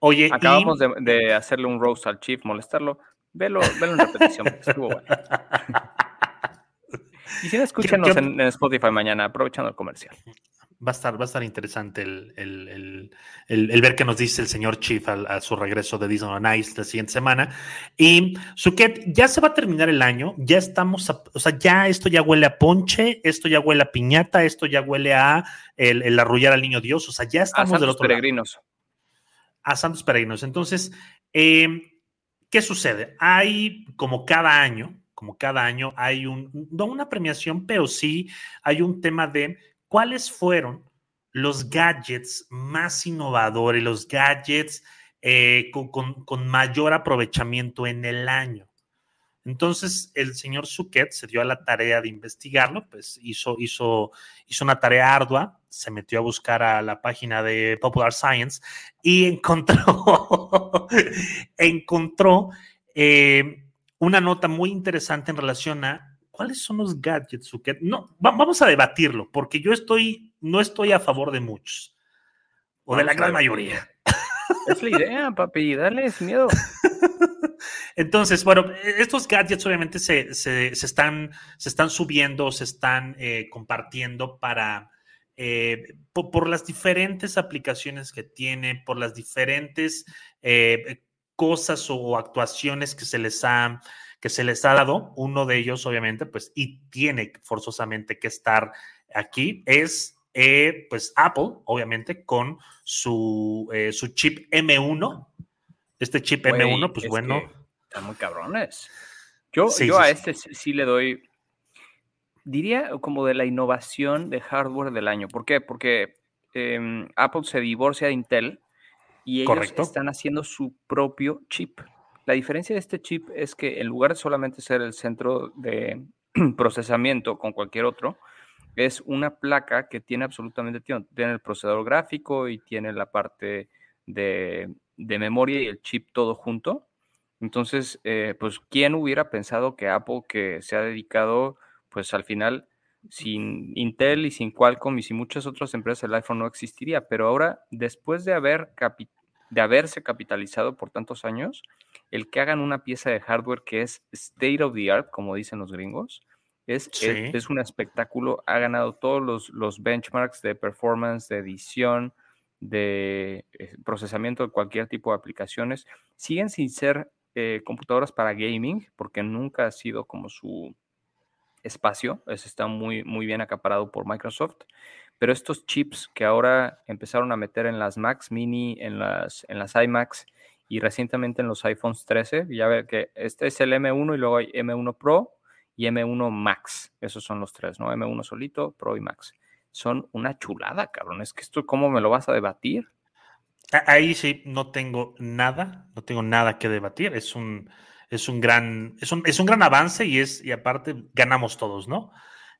Oye, acabamos de, hacerle un roast al Chief, molestarlo. Velo, velo en repetición, estuvo bueno. Y si no, escúchenos en, Spotify mañana, aprovechando el comercial. Va a estar, va a estar interesante el, ver qué nos dice el señor Chief a, su regreso de Disney on Ice la siguiente semana. Y Suket, ya se va a terminar el año, ya estamos, o sea, ya esto ya huele a ponche, esto ya huele a piñata, esto ya huele a el, arrullar al niño Dios, o sea, ya estamos a del otro peregrinos. A Santos Peregrinos. Entonces, eh, ¿qué sucede? Hay como cada año, como cada año hay un, no una premiación, pero sí hay un tema de cuáles fueron los gadgets más innovadores, los gadgets eh, con, mayor aprovechamiento en el año. Entonces, el señor Suquet se dio a la tarea de investigarlo, pues hizo, hizo, hizo una tarea ardua, se metió a buscar a la página de Popular Science y encontró, encontró eh, una nota muy interesante en relación a cuáles son los gadgets. No, vamos a debatirlo, porque yo estoy, no estoy a favor de muchos, o de la gran mayoría. Es la idea, papi, dale miedo. Entonces, bueno, estos gadgets obviamente se, están, se están subiendo, se están eh, compartiendo para, eh, por, las diferentes aplicaciones que tiene, por las diferentes eh, cosas o actuaciones que se les ha que se les ha dado, uno de ellos obviamente, pues, y tiene forzosamente que estar aquí, es eh, pues Apple, obviamente, con su, eh, su chip M1. Este chip M1, pues bueno. Están muy cabrones. Yo, yo a este sí le doy, diría como de la innovación de hardware del año. ¿Por qué? Porque em, Apple se divorcia de Intel y ellos están haciendo su propio chip. La diferencia de este chip es que en lugar de solamente ser el centro de procesamiento con cualquier otro, es una placa que tiene absolutamente, tiene, el procesador gráfico y tiene la parte de, memoria y el chip todo junto. Entonces, eh, pues, ¿quién hubiera pensado que Apple, que se ha dedicado, pues al final, sin Intel y sin Qualcomm y sin muchas otras empresas, el iPhone no existiría? Pero ahora, después de haber capitalizado de haberse capitalizado por tantos años, el que hagan una pieza de hardware que es state of the art, como dicen los gringos, es, es, un espectáculo, ha ganado todos los, los, benchmarks de performance, de edición, de eh, procesamiento de cualquier tipo de aplicaciones. Siguen sin ser eh, computadoras para gaming, porque nunca ha sido como su espacio, eso está muy, muy bien acaparado por Microsoft, pero estos chips que ahora empezaron a meter en las Macs Mini, en las, en las iMacs y recientemente en los iPhones 13, ya ve que este es el M1 y luego hay M1 Pro y M1 Max. Esos son los tres, ¿no? M1 solito, Pro y Max. Son una chulada, cabrón. Es que esto, ¿cómo me lo vas a debatir? Ahí sí, no tengo nada, no tengo nada que debatir. Es un, es un gran, es un, es un gran avance y es, y aparte ganamos todos, ¿no?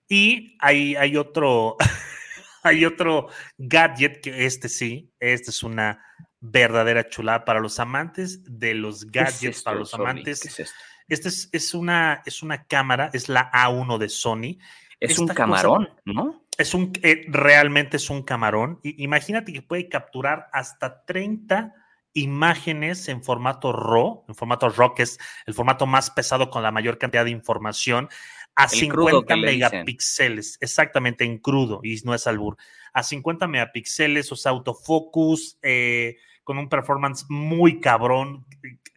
Y hay, hay otro, hay otro gadget que este sí, este es una verdadera chulada para los amantes de los gadgets, para los amantes. es Este es, una, es una cámara, es la A1 de Sony. Es un camarón, ¿no? Es un, eh, realmente es un camarón. imagínate que puede capturar hasta 30 imágenes en formato RAW, en formato RAW, que es el formato más pesado con la mayor cantidad de información a 50 megapíxeles, exactamente en crudo, y no es albur, a 50 megapíxeles, o sea, autofocus, eh, con un performance muy cabrón,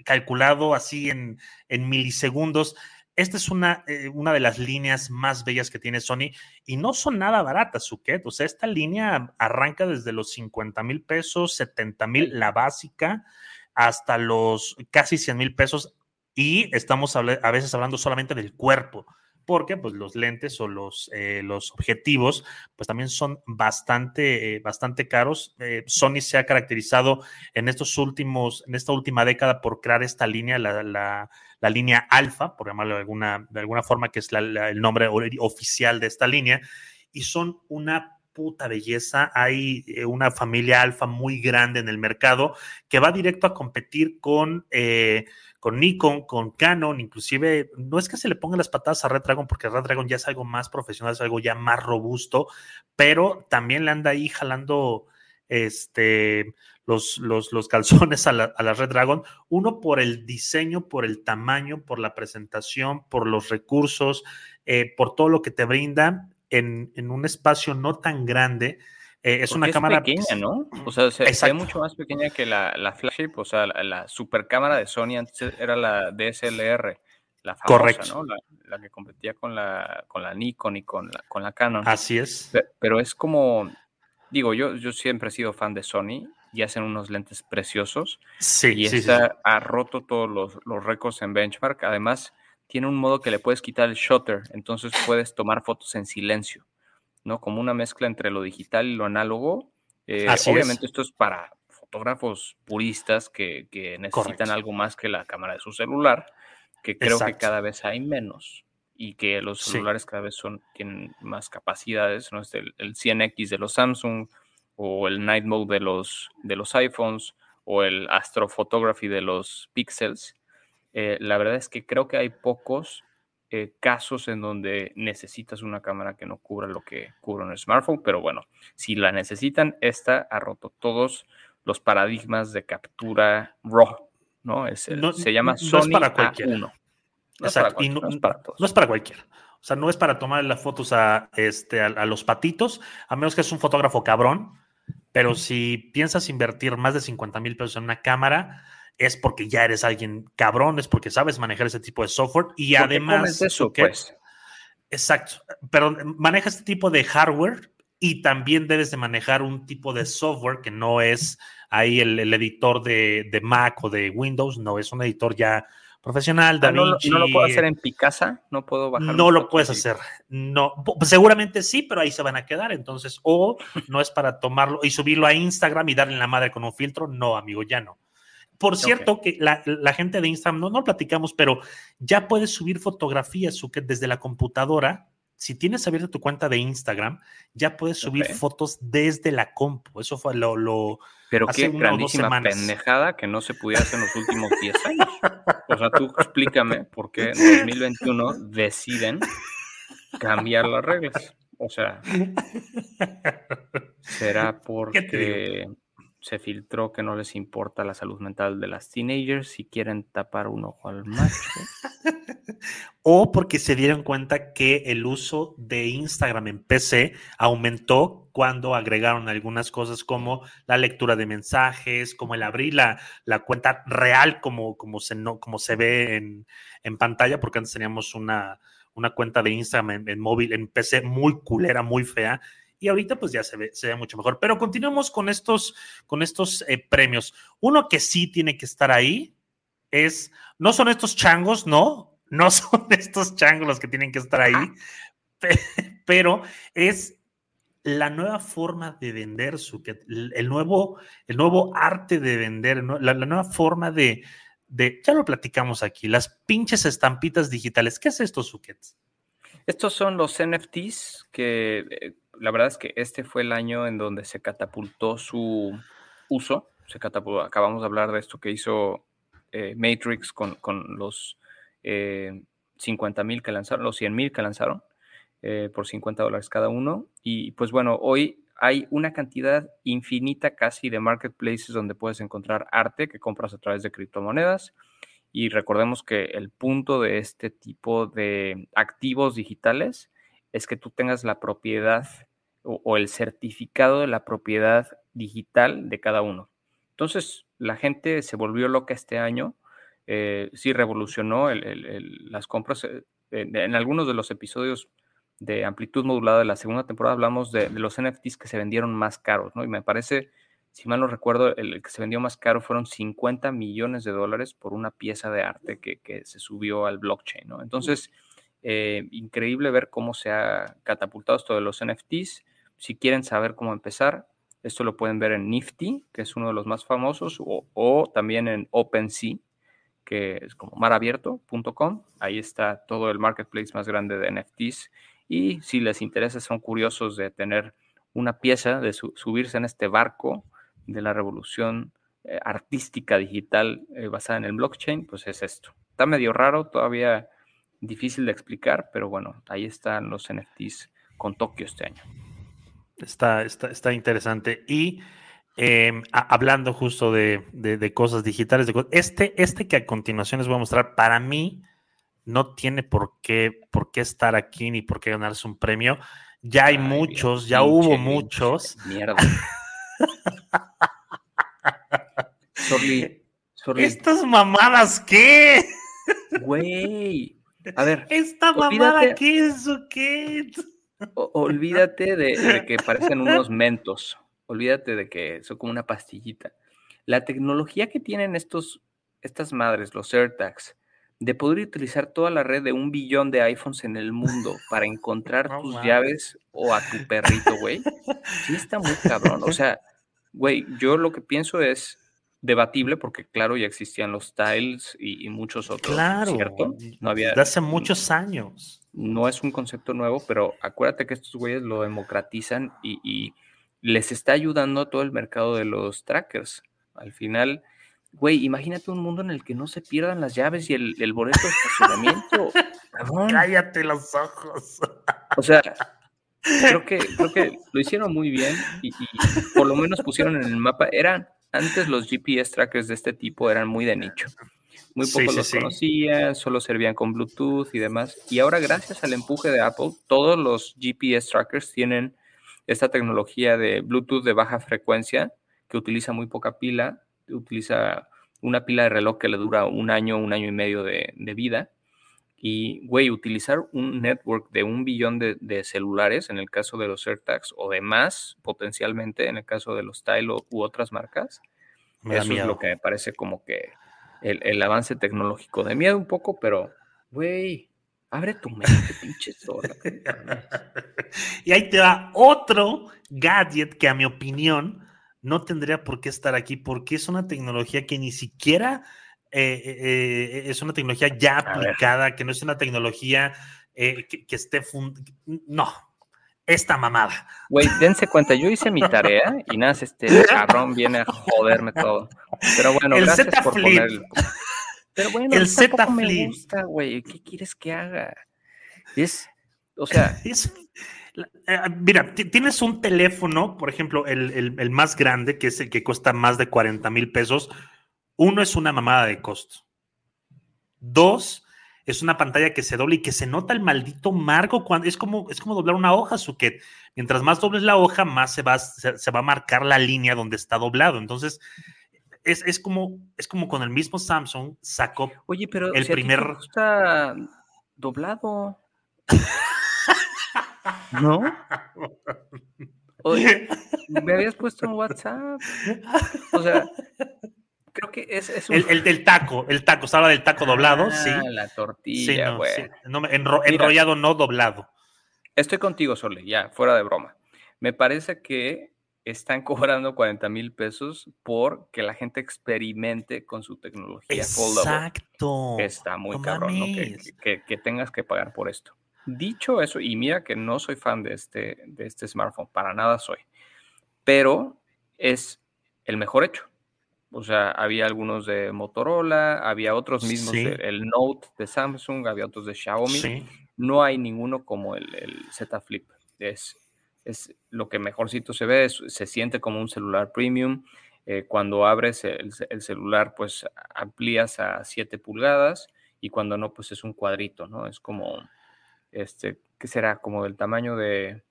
calculado así en, en milisegundos. esta es una, eh, una de las líneas más bellas que tiene Sony y no son nada baratas, Suket. O sea, esta línea arranca desde los 50 mil pesos, 70 mil la básica, hasta los casi 100 mil pesos y estamos a veces hablando solamente del cuerpo porque pues los lentes o los, eh, los objetivos pues también son bastante, eh, bastante caros. Eh, Sony se ha caracterizado en estos últimos, en esta última década por crear esta línea, la, la, la línea alfa, por llamarlo de alguna, de alguna forma, que es el nombre oficial de esta línea, y son una puta belleza. Hay una familia alfa muy grande en el mercado que va directo a competir con con Nikon, con Canon, inclusive, no es que se le pongan las patadas a Red Dragon, porque Red Dragon ya es algo más profesional, es algo ya más robusto, pero también le anda ahí jalando este, los, los, los calzones a la, Red Dragon, uno por el diseño, por el tamaño, por la presentación, por los recursos, eh, por todo lo que te brinda en, en un espacio no tan grande eh, es una cámara pequeña, ¿no? O sea, se, ve mucho más pequeña que la, la flagship, o sea, la, la super cámara de Sony antes era la DSLR, la famosa, Correcto. ¿no? La, que competía con la, con la Nikon y con la, con la Canon. Así es. Pero, es como, digo, yo, yo siempre he sido fan de Sony y hacen unos lentes preciosos. Sí, y esta ha roto todos los, los récords en benchmark. Además, tiene un modo que le puedes quitar el shutter, entonces puedes tomar fotos en silencio. ¿No? Como una mezcla entre lo digital y lo análogo. Eh, obviamente esto es para fotógrafos puristas que, necesitan algo más que la cámara de su celular, que creo que cada vez hay menos y que los celulares cada vez son, tienen más capacidades, ¿no? Es el, 100X de los Samsung o el Night Mode de los, de los iPhones o el Astrophotography de los Pixels. Eh, la verdad es que creo que hay pocos eh, casos en donde necesitas una cámara que no cubra lo que cubre un smartphone, pero bueno, si la necesitan, esta ha roto todos los paradigmas de captura RAW, ¿no? Es se llama Sony no es para cualquiera. No Exacto, y no, es para todos. No es para cualquiera. O sea, no es para tomar las fotos a, este, a, los patitos, a menos que es un fotógrafo cabrón, pero si piensas invertir más de 50 mil pesos en una cámara, es porque ya eres alguien cabrón, es porque sabes manejar ese tipo de software y además... eso, pues. Exacto, pero maneja este tipo de hardware y también debes de manejar un tipo de software que no es ahí el, editor de, Mac o de Windows, no, es un editor ya profesional. Ah, no, lo puedo hacer en Picasa? ¿No puedo bajar? No lo puedes hacer. No, seguramente sí, pero ahí se van a quedar. Entonces, o no es para tomarlo y subirlo a Instagram y darle la madre con un filtro. No, amigo, ya no. Por cierto, que la, gente de Instagram, no, no platicamos, pero ya puedes subir fotografías desde la computadora. Si tienes abierta tu cuenta de Instagram, ya puedes subir fotos desde la compu. Eso fue lo. lo pero qué grandísima pendejada que no se pudiera hacer en los últimos 10 años. O sea, tú explícame por qué en 2021 deciden cambiar las reglas. O sea, será porque se filtró que no les importa la salud mental de las teenagers si quieren tapar un ojo al macho. o porque se dieron cuenta que el uso de Instagram en PC aumentó cuando agregaron algunas cosas como la lectura de mensajes, como el abrir la, cuenta real como, como, se, no, como se ve en, en pantalla, porque antes teníamos una, una cuenta de Instagram en, móvil, en PC muy culera, muy fea, y ahorita pues ya se ve, se ve mucho mejor. Pero continuemos con estos, con estos eh, premios. Uno que sí tiene que estar ahí es, no son estos changos, no, no son estos changos los que tienen que estar ahí, pero es la nueva forma de vender, su, el, nuevo, el nuevo arte de vender, la, nueva forma de, de, ya lo platicamos aquí, las pinches estampitas digitales. ¿Qué es esto, Suket? Estos son los NFTs que eh, la verdad es que este fue el año en donde se catapultó su uso. Se catapultó, acabamos de hablar de esto que hizo eh, Matrix con, los 50 eh, mil que lanzaron, los 100 mil que lanzaron eh, por 50 dólares cada uno. Y pues bueno, hoy hay una cantidad infinita casi de marketplaces donde puedes encontrar arte que compras a través de criptomonedas. Y recordemos que el punto de este tipo de activos digitales es que tú tengas la propiedad o, el certificado de la propiedad digital de cada uno. Entonces, la gente se volvió loca este año eh, sí revolucionó las compras. Eh, en, algunos de los episodios de amplitud modulada de la segunda temporada hablamos de, los NFTs que se vendieron más caros, ¿no? Y me parece, si mal no recuerdo, el, que se vendió más caro fueron 50 millones de dólares por una pieza de arte que, se subió al blockchain, ¿no? Entonces, eh, increíble ver cómo se ha catapultado esto de los NFTs. Si quieren saber cómo empezar, esto lo pueden ver en Nifty, que es uno de los más famosos, o, también en OpenSea, que es como marabierto.com. Ahí está todo el marketplace más grande de NFTs. Y si les interesa, son curiosos de tener una pieza, de subirse en este barco de la revolución eh, artística digital eh, basada en el blockchain, pues es esto. Está medio raro, todavía difícil de explicar, pero bueno, ahí están los NFTs con Tokio este año. Está, está, está interesante. Y Em, hablando justo de, cosas digitales, este, este que a continuación les voy a mostrar, para mí no tiene por qué, por qué estar aquí ni por qué ganarse un premio. Ya hay muchos, ya hubo muchos. Mierda. ¿Estas mamadas qué? Güey. A ver. ¿Esta mamada qué es o qué? olvídate de que parecen unos mentos olvídate de que son como una pastillita. La tecnología que tienen estos, estas madres, los AirTags, de poder utilizar toda la red de un billón de iPhones en el mundo para encontrar tus llaves o a tu perrito, güey, sí está muy cabrón. O sea, güey, yo lo que pienso es debatible porque, claro, ya existían los tiles y, muchos otros, claro, ¿cierto? No había, hace muchos años. No es un concepto nuevo, pero acuérdate que estos güeyes lo democratizan y les está ayudando a todo el mercado de los trackers. Al final, güey, imagínate un mundo en el que no se pierdan las llaves y el, el boleto de estacionamiento. Cállate los ojos. O sea, creo que, creo que lo hicieron muy bien y, por lo menos pusieron en el mapa. Eran, antes los GPS trackers de este tipo eran muy de nicho. Muy pocos los conocían, solo servían con Bluetooth y demás. Y ahora, gracias al empuje de Apple, todos los GPS trackers tienen esta tecnología de Bluetooth de baja frecuencia que utiliza muy poca pila, utiliza una pila de reloj que le dura un año, un año y medio de, vida. Y, güey, utilizar un network de un billón de, celulares, en el caso de los AirTags, o de más, potencialmente, en el caso de los Tile u otras marcas, eso es lo que me parece como que el, el avance tecnológico. De miedo un poco, pero, güey, Abre tu mente, pinche zorra. y ahí te va otro gadget que a mi opinión no tendría por qué estar aquí porque es una tecnología que ni siquiera eh, eh, eh, es una tecnología ya aplicada, que no es una tecnología que, esté... No, esta mamada. Güey, dense cuenta, yo hice mi tarea y nada, este cabrón viene a joderme todo. Pero bueno, el gracias por poner pero bueno, el Z Flip. güey. ¿Qué quieres que haga? Es, o sea. Eh, mira, tienes un teléfono, por ejemplo, el, más grande, que es el que cuesta más de 40 mil pesos. Uno es una mamada de costo. Dos, es una pantalla que se dobla y que se nota el maldito marco cuando es como, es como doblar una hoja, que Mientras más dobles la hoja, más se va, se va a marcar la línea donde está doblado. Entonces, es, como, es como con el mismo Samsung sacó Oye, pero el primer. está doblado. ¿No? Oye, me habías puesto en WhatsApp. O sea, creo que es, el, del taco, el taco, estaba del taco doblado, sí. Ah, la tortilla, güey. enrollado, no doblado. Estoy contigo, Sole, ya, fuera de broma. Me parece que están cobrando 40 mil pesos por que la gente experimente con su tecnología Exacto. Está muy cabrón, ¿no? que, tengas que pagar por esto. Dicho eso, y mira que no soy fan de este, de este smartphone, para nada soy, pero es el mejor hecho. O sea, había algunos de Motorola, había otros mismos, el Note de Samsung, había otros de Xiaomi. No hay ninguno como el, el Z Flip. Es es lo que mejorcito se ve, se siente como un celular premium. Eh, cuando abres el, celular, pues amplías a 7 pulgadas y cuando no, pues es un cuadrito, ¿no? Es como, este, ¿qué será? Como del tamaño de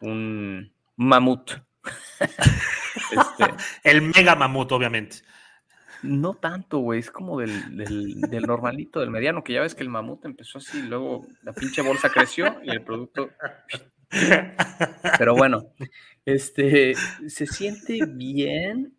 un mamut. el mega mamut, obviamente. No tanto, güey, es como del, del, normalito, del mediano, que ya ves que el mamut empezó así, luego la pinche bolsa creció y el producto... Pero bueno, este, se siente bien,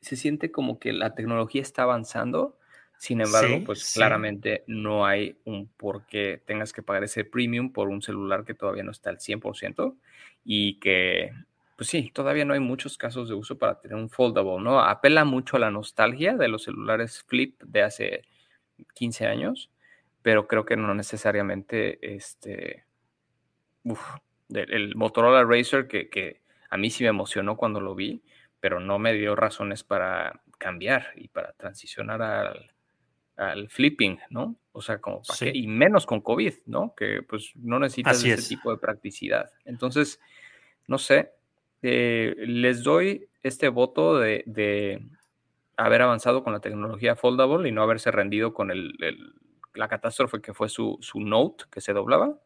se siente como que la tecnología está avanzando, sin embargo, pues claramente no hay un por qué tengas que pagar ese premium por un celular que todavía no está al 100% y que, pues sí, todavía no hay muchos casos de uso para tener un foldable, ¿no? Apela mucho a la nostalgia de los celulares flip de hace 15 años, pero creo que no necesariamente este, uf, el Motorola Racer que, que a mí sí me emocionó cuando lo vi, pero no me dio razones para cambiar y para transicionar al al flipping, ¿no? O sea, como para qué, y menos con COVID, ¿no? Que pues no necesitas ese tipo de practicidad. Entonces, no sé, eh, les doy este voto de, haber avanzado con la tecnología foldable y no haberse rendido con el, la catástrofe que fue su, su, Note que se doblaba,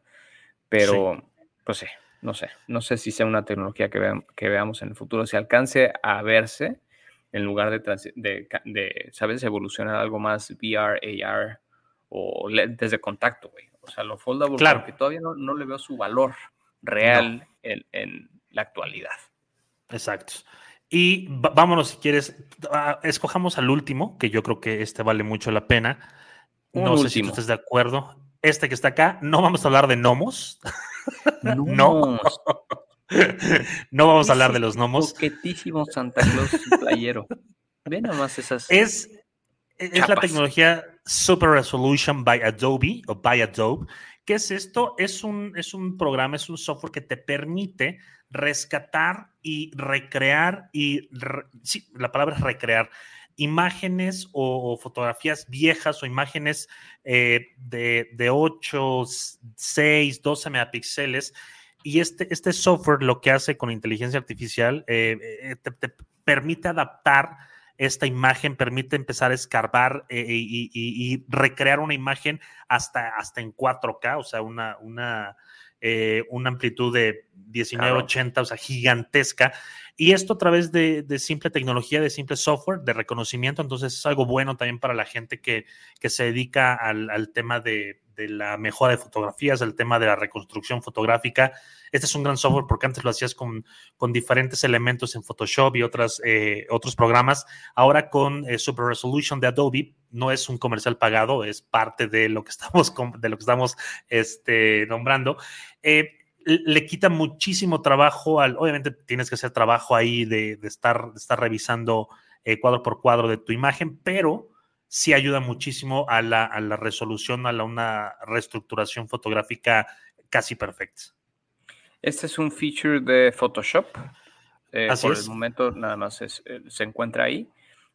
pero pues sí, no sé, no sé si sea una tecnología que, que veamos en el futuro, si alcance a verse en lugar de, de, ¿sabes? Evolucionar algo más VR, AR o lentes de contacto, güey. O sea, lo foldable, claro. porque todavía no, no, le veo su valor real en, en, la actualidad. Exacto. Y vámonos, si quieres, escojamos al último, que yo creo que este vale mucho la pena. no sé si tú estás de acuerdo. Este que está acá, no vamos a hablar de gnomos. no. no vamos a hablar de los gnomos. Coquetísimo Santa Claus playero. Ve nomás esas. Es, es la tecnología Super Resolution by Adobe o by Adobe. ¿Qué es esto? Es un, es un programa, es un software que te permite rescatar y recrear, y sí, la palabra es recrear, imágenes o, fotografías viejas o imágenes eh, de, de 8, 6, 12 megapíxeles. Y este, este software lo que hace con inteligencia artificial eh, eh, te, permite adaptar esta imagen, permite empezar a escarbar eh, y, recrear una imagen hasta, hasta en 4K, o sea, una, una, una amplitud de 1980, o sea, gigantesca. Y esto a través de, simple tecnología, de simple software, de reconocimiento. Entonces es algo bueno también para la gente que, que se dedica al, al tema de, de la mejora de fotografías, el tema de la reconstrucción fotográfica. Este es un gran software porque antes lo hacías con, con diferentes elementos en Photoshop y otras, eh, otros programas. Ahora con eh, Super Resolution de Adobe, no es un comercial pagado, es parte de lo que estamos, de lo que estamos este, nombrando. Eh, le quita muchísimo trabajo al, obviamente tienes que hacer trabajo ahí de, estar, de estar revisando cuadro por cuadro de tu imagen, pero sí ayuda muchísimo a la, resolución, a la, una reestructuración fotográfica casi perfecta. Este es un feature de Photoshop. Eh, por el momento nada más eh, se encuentra ahí.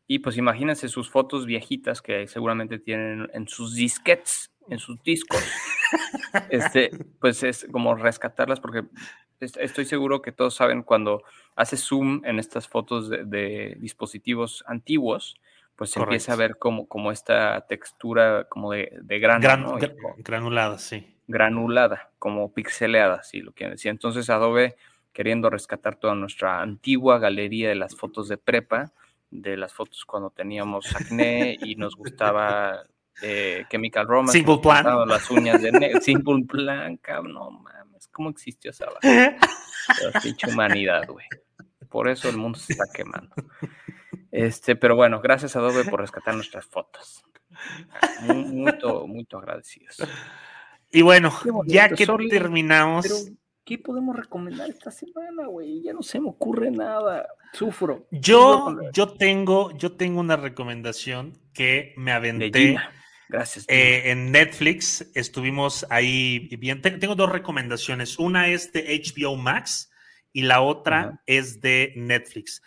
Y pues imagínense sus fotos viejitas que seguramente tienen en sus disquets, en sus discos. este, pues es como rescatarlas porque estoy seguro que todos saben cuando hace zoom en estas fotos de dispositivos antiguos, pues se empieza a ver como, como esta textura como de, de grano, granulada, sí. Granulada, como pixeleada, si lo quieren decir. Entonces Adobe, queriendo rescatar toda nuestra antigua galería de las fotos de prepa, de las fotos cuando teníamos acné y nos gustaba eh, Chemical Romance. Simple Plan. Las uñas de Simple Plan, cabrón, no mames, ¿cómo existió esa La pinche humanidad, güey. Por eso el mundo se está quemando. Este, pero bueno, gracias Adobe por rescatar nuestras fotos. Muy, muy, agradecidos. Y bueno, ya que terminamos. ¿qué podemos recomendar esta semana, güey? Ya no se me ocurre nada. Sufro. Yo, yo tengo, yo tengo una recomendación que me aventé. Gracias. Eh, en Netflix estuvimos ahí bien. Tengo dos recomendaciones. Una es de HBO Max y la otra es de Netflix.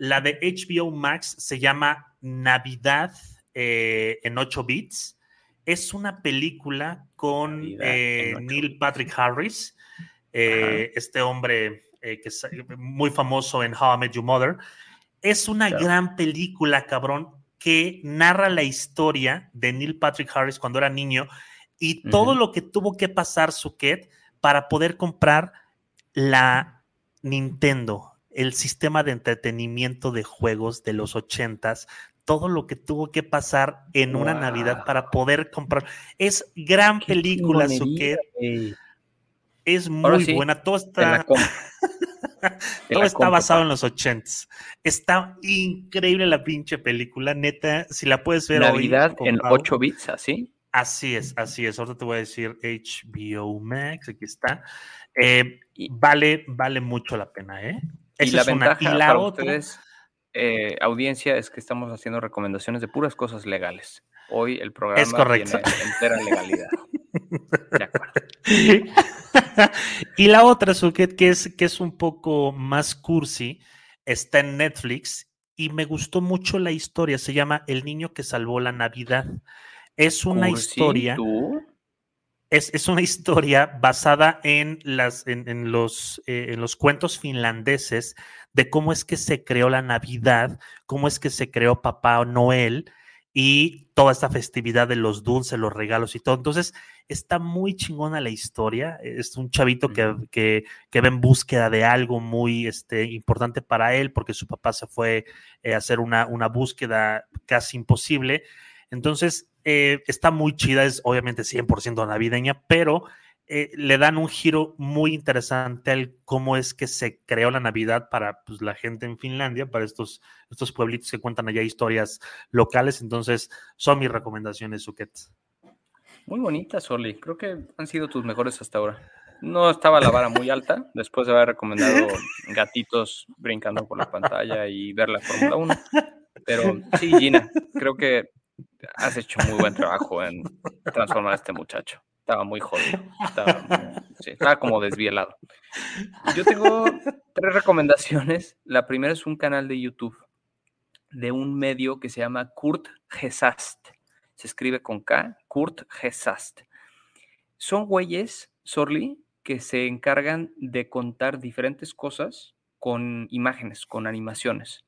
La de HBO Max se llama Navidad eh, en 8 bits. Es una película con eh, Neil Patrick Harris, eh, este hombre que es muy famoso en How I Met Your Mother. Es una gran película, cabrón, que narra la historia de Neil Patrick Harris cuando era niño y todo lo que tuvo que pasar Suket para poder comprar la Nintendo el sistema de entretenimiento de juegos de los ochentas, todo lo que tuvo que pasar en una Navidad para poder comprar. Es gran película, Suquet. Es muy buena. Todo está, todo está basado en los ochentas. Está increíble la pinche película, neta. Si la puedes ver Navidad en 8 bits, así. Así es, así es. Ahora te voy a decir HBO Max, aquí está. Eh, vale, vale mucho la pena, ¿eh? Y la ventaja y la para ustedes, eh, audiencia, es que estamos haciendo recomendaciones de puras cosas legales. Hoy el programa es correcto. tiene entera legalidad. De acuerdo. y la otra, Suket, que es, que es un poco más cursi, está en Netflix y me gustó mucho la historia. Se llama El niño que salvó la Navidad. Es una historia. Es, una historia basada en, las, en, los, eh, en los cuentos finlandeses de cómo es que se creó la Navidad, cómo es que se creó Papá Noel y toda esta festividad de los dulces, los regalos y todo. Entonces, está muy chingona la historia. Es un chavito que, que, que va en búsqueda de algo muy este, importante para él, porque su papá se fue eh, a hacer una, una búsqueda casi imposible. Entonces, eh, está muy chida, es obviamente 100% navideña, pero eh, le dan un giro muy interesante al cómo es que se creó la Navidad para pues, la gente en Finlandia, para estos, estos pueblitos que cuentan allá historias locales. Entonces, son mis recomendaciones, Suket. Muy bonitas, Oli. Creo que han sido tus mejores hasta ahora. No estaba la vara muy alta después de haber recomendado gatitos brincando por la pantalla y ver la Fórmula 1. Pero sí, Gina, creo que has hecho muy buen trabajo en transformar a este muchacho. Estaba muy jodido. Estaba, como desvielado. Yo tengo tres recomendaciones. La primera es un canal de YouTube de un medio que se llama Kurt Gesast. Se escribe con K, Kurt Gesast. Son güeyes, Sorly, que se encargan de contar diferentes cosas con imágenes, con animaciones.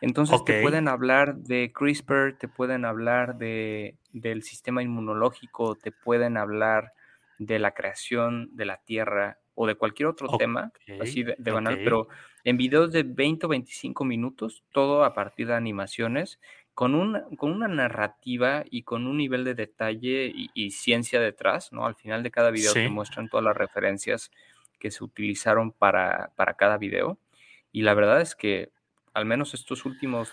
Entonces te pueden hablar de CRISPR, te pueden hablar de, del sistema inmunológico, te pueden hablar de la creación de la Tierra o de cualquier otro tema, así de, banal, pero en videos de 20 o 25 minutos, todo a partir de animaciones, con, un, con una narrativa y con un nivel de detalle y, ciencia detrás, ¿no? Al final de cada video te muestran todas las referencias que se utilizaron para, para cada video. Y la verdad es que al menos estos últimos,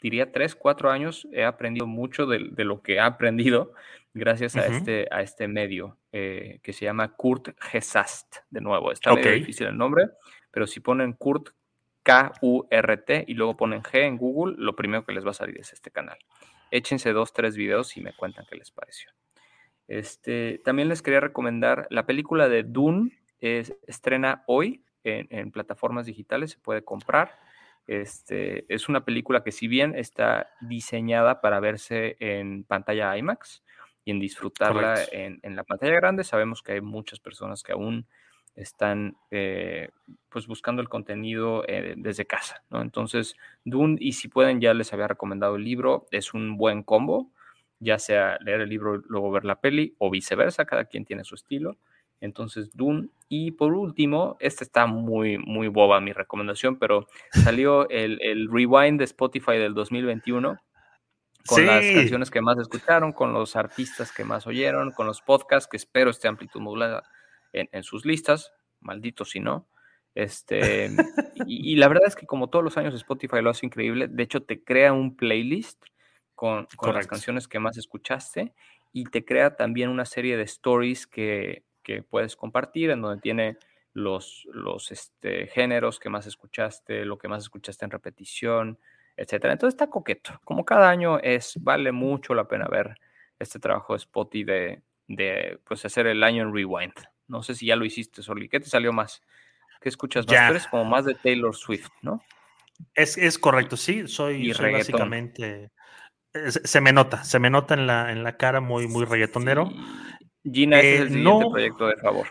diría, tres, cuatro años, he aprendido mucho de, lo que he aprendido gracias a, este, a este medio eh, que se llama Kurt Gesast. De nuevo, está muy difícil el nombre, pero si ponen Kurt K-U-R-T y luego ponen G en Google, lo primero que les va a salir es este canal. Échense dos, tres videos y me cuentan qué les pareció. Este, también les quería recomendar la película de Dune, es, estrena hoy en, en, plataformas digitales, se puede comprar. Este, es una película que si bien está diseñada para verse en pantalla IMAX y en disfrutarla en, la pantalla grande, sabemos que hay muchas personas que aún están eh, pues buscando el contenido eh, desde casa, ¿no? Entonces, Dune, y si pueden, ya les había recomendado el libro, es un buen combo, ya sea leer el libro luego ver la peli o viceversa, cada quien tiene su estilo. Entonces, Dune. Y por último, esta está muy, muy boba mi recomendación, pero salió el, el Rewind de Spotify del 2021 con las canciones que más escucharon, con los artistas que más oyeron, con los podcasts que espero esté amplitud modulada en, sus listas, maldito si no. Este, y, la verdad es que como todos los años Spotify lo hace increíble, de hecho te crea un playlist con, con las canciones que más escuchaste y te crea también una serie de stories que, que puedes compartir, en donde tiene los, los este, géneros que más escuchaste, lo que más escuchaste en repetición, etcétera. Entonces está coqueto. Como cada año es, vale mucho la pena ver este trabajo de Spotify de, de pues, hacer el año en rewind. No sé si ya lo hiciste, Soli. ¿Qué te salió más? ¿Qué escuchas más? Tú eres como más de Taylor Swift, ¿no? Es, es correcto, sí. Soy, básicamente. Se me nota, se me nota en la, en la cara muy, muy reggaetonero. Gina es el eh, siguiente proyecto de favor.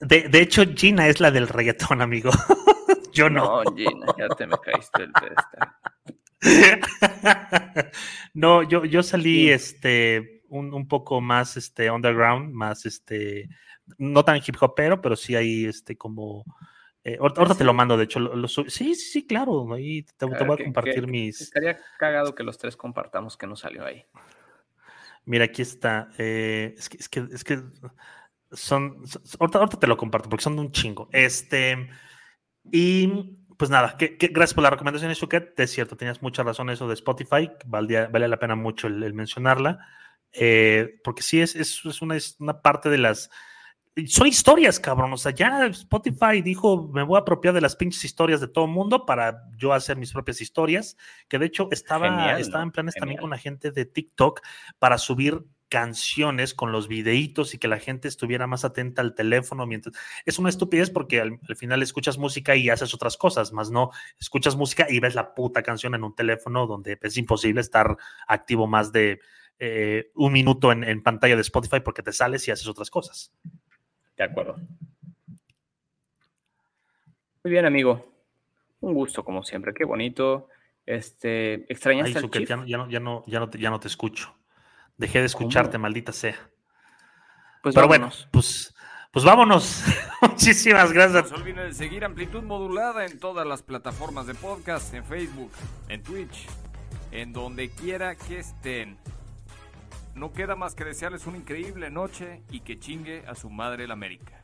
De, de, hecho, Gina es la del reggaetón, amigo. Yo no. No, Gina, ya te me caíste el no, yo, yo salí este un, un, poco más este underground, más este no tan hip hopero, pero sí hay este como Eh, ahorita, te lo mando, de hecho. sí, sí, sí, claro. Ahí te, voy a compartir mis. Estaría cagado que los tres compartamos que no salió ahí. Mira, aquí está. Eh, es, que, es, que, es que son. ahorita, te lo comparto porque son de un chingo. Este. Y pues nada, que, gracias por la recomendación, Shuket. Es cierto, tenías mucha razón eso de Spotify. vale la pena mucho el, mencionarla. Eh, porque sí, es, es, es una, es una parte de las son historias, cabrón. O sea, ya Spotify dijo, me voy a apropiar de las pinches historias de todo el mundo para yo hacer mis propias historias. Que de hecho estaba, estaba en planes también con la gente de TikTok para subir canciones con los videitos y que la gente estuviera más atenta al teléfono mientras es una estupidez porque al, final escuchas música y haces otras cosas, más no escuchas música y ves la puta canción en un teléfono donde es imposible estar activo más de eh, un minuto en pantalla de Spotify porque te sales y haces otras cosas. De acuerdo. Muy bien, amigo. Un gusto, como siempre. Qué bonito. Este, ¿Extrañaste Ay, ya, no, ya, no, ya, no, ya, no te, escucho. Dejé de escucharte, maldita sea. Pues Pero bueno, pues, pues vámonos. Muchísimas gracias. No se olviden de seguir Amplitud Modulada en todas las plataformas de podcast, en Facebook, en Twitch, en donde quiera que estén. No queda más que desearles una increíble noche y que chingue a su madre la América.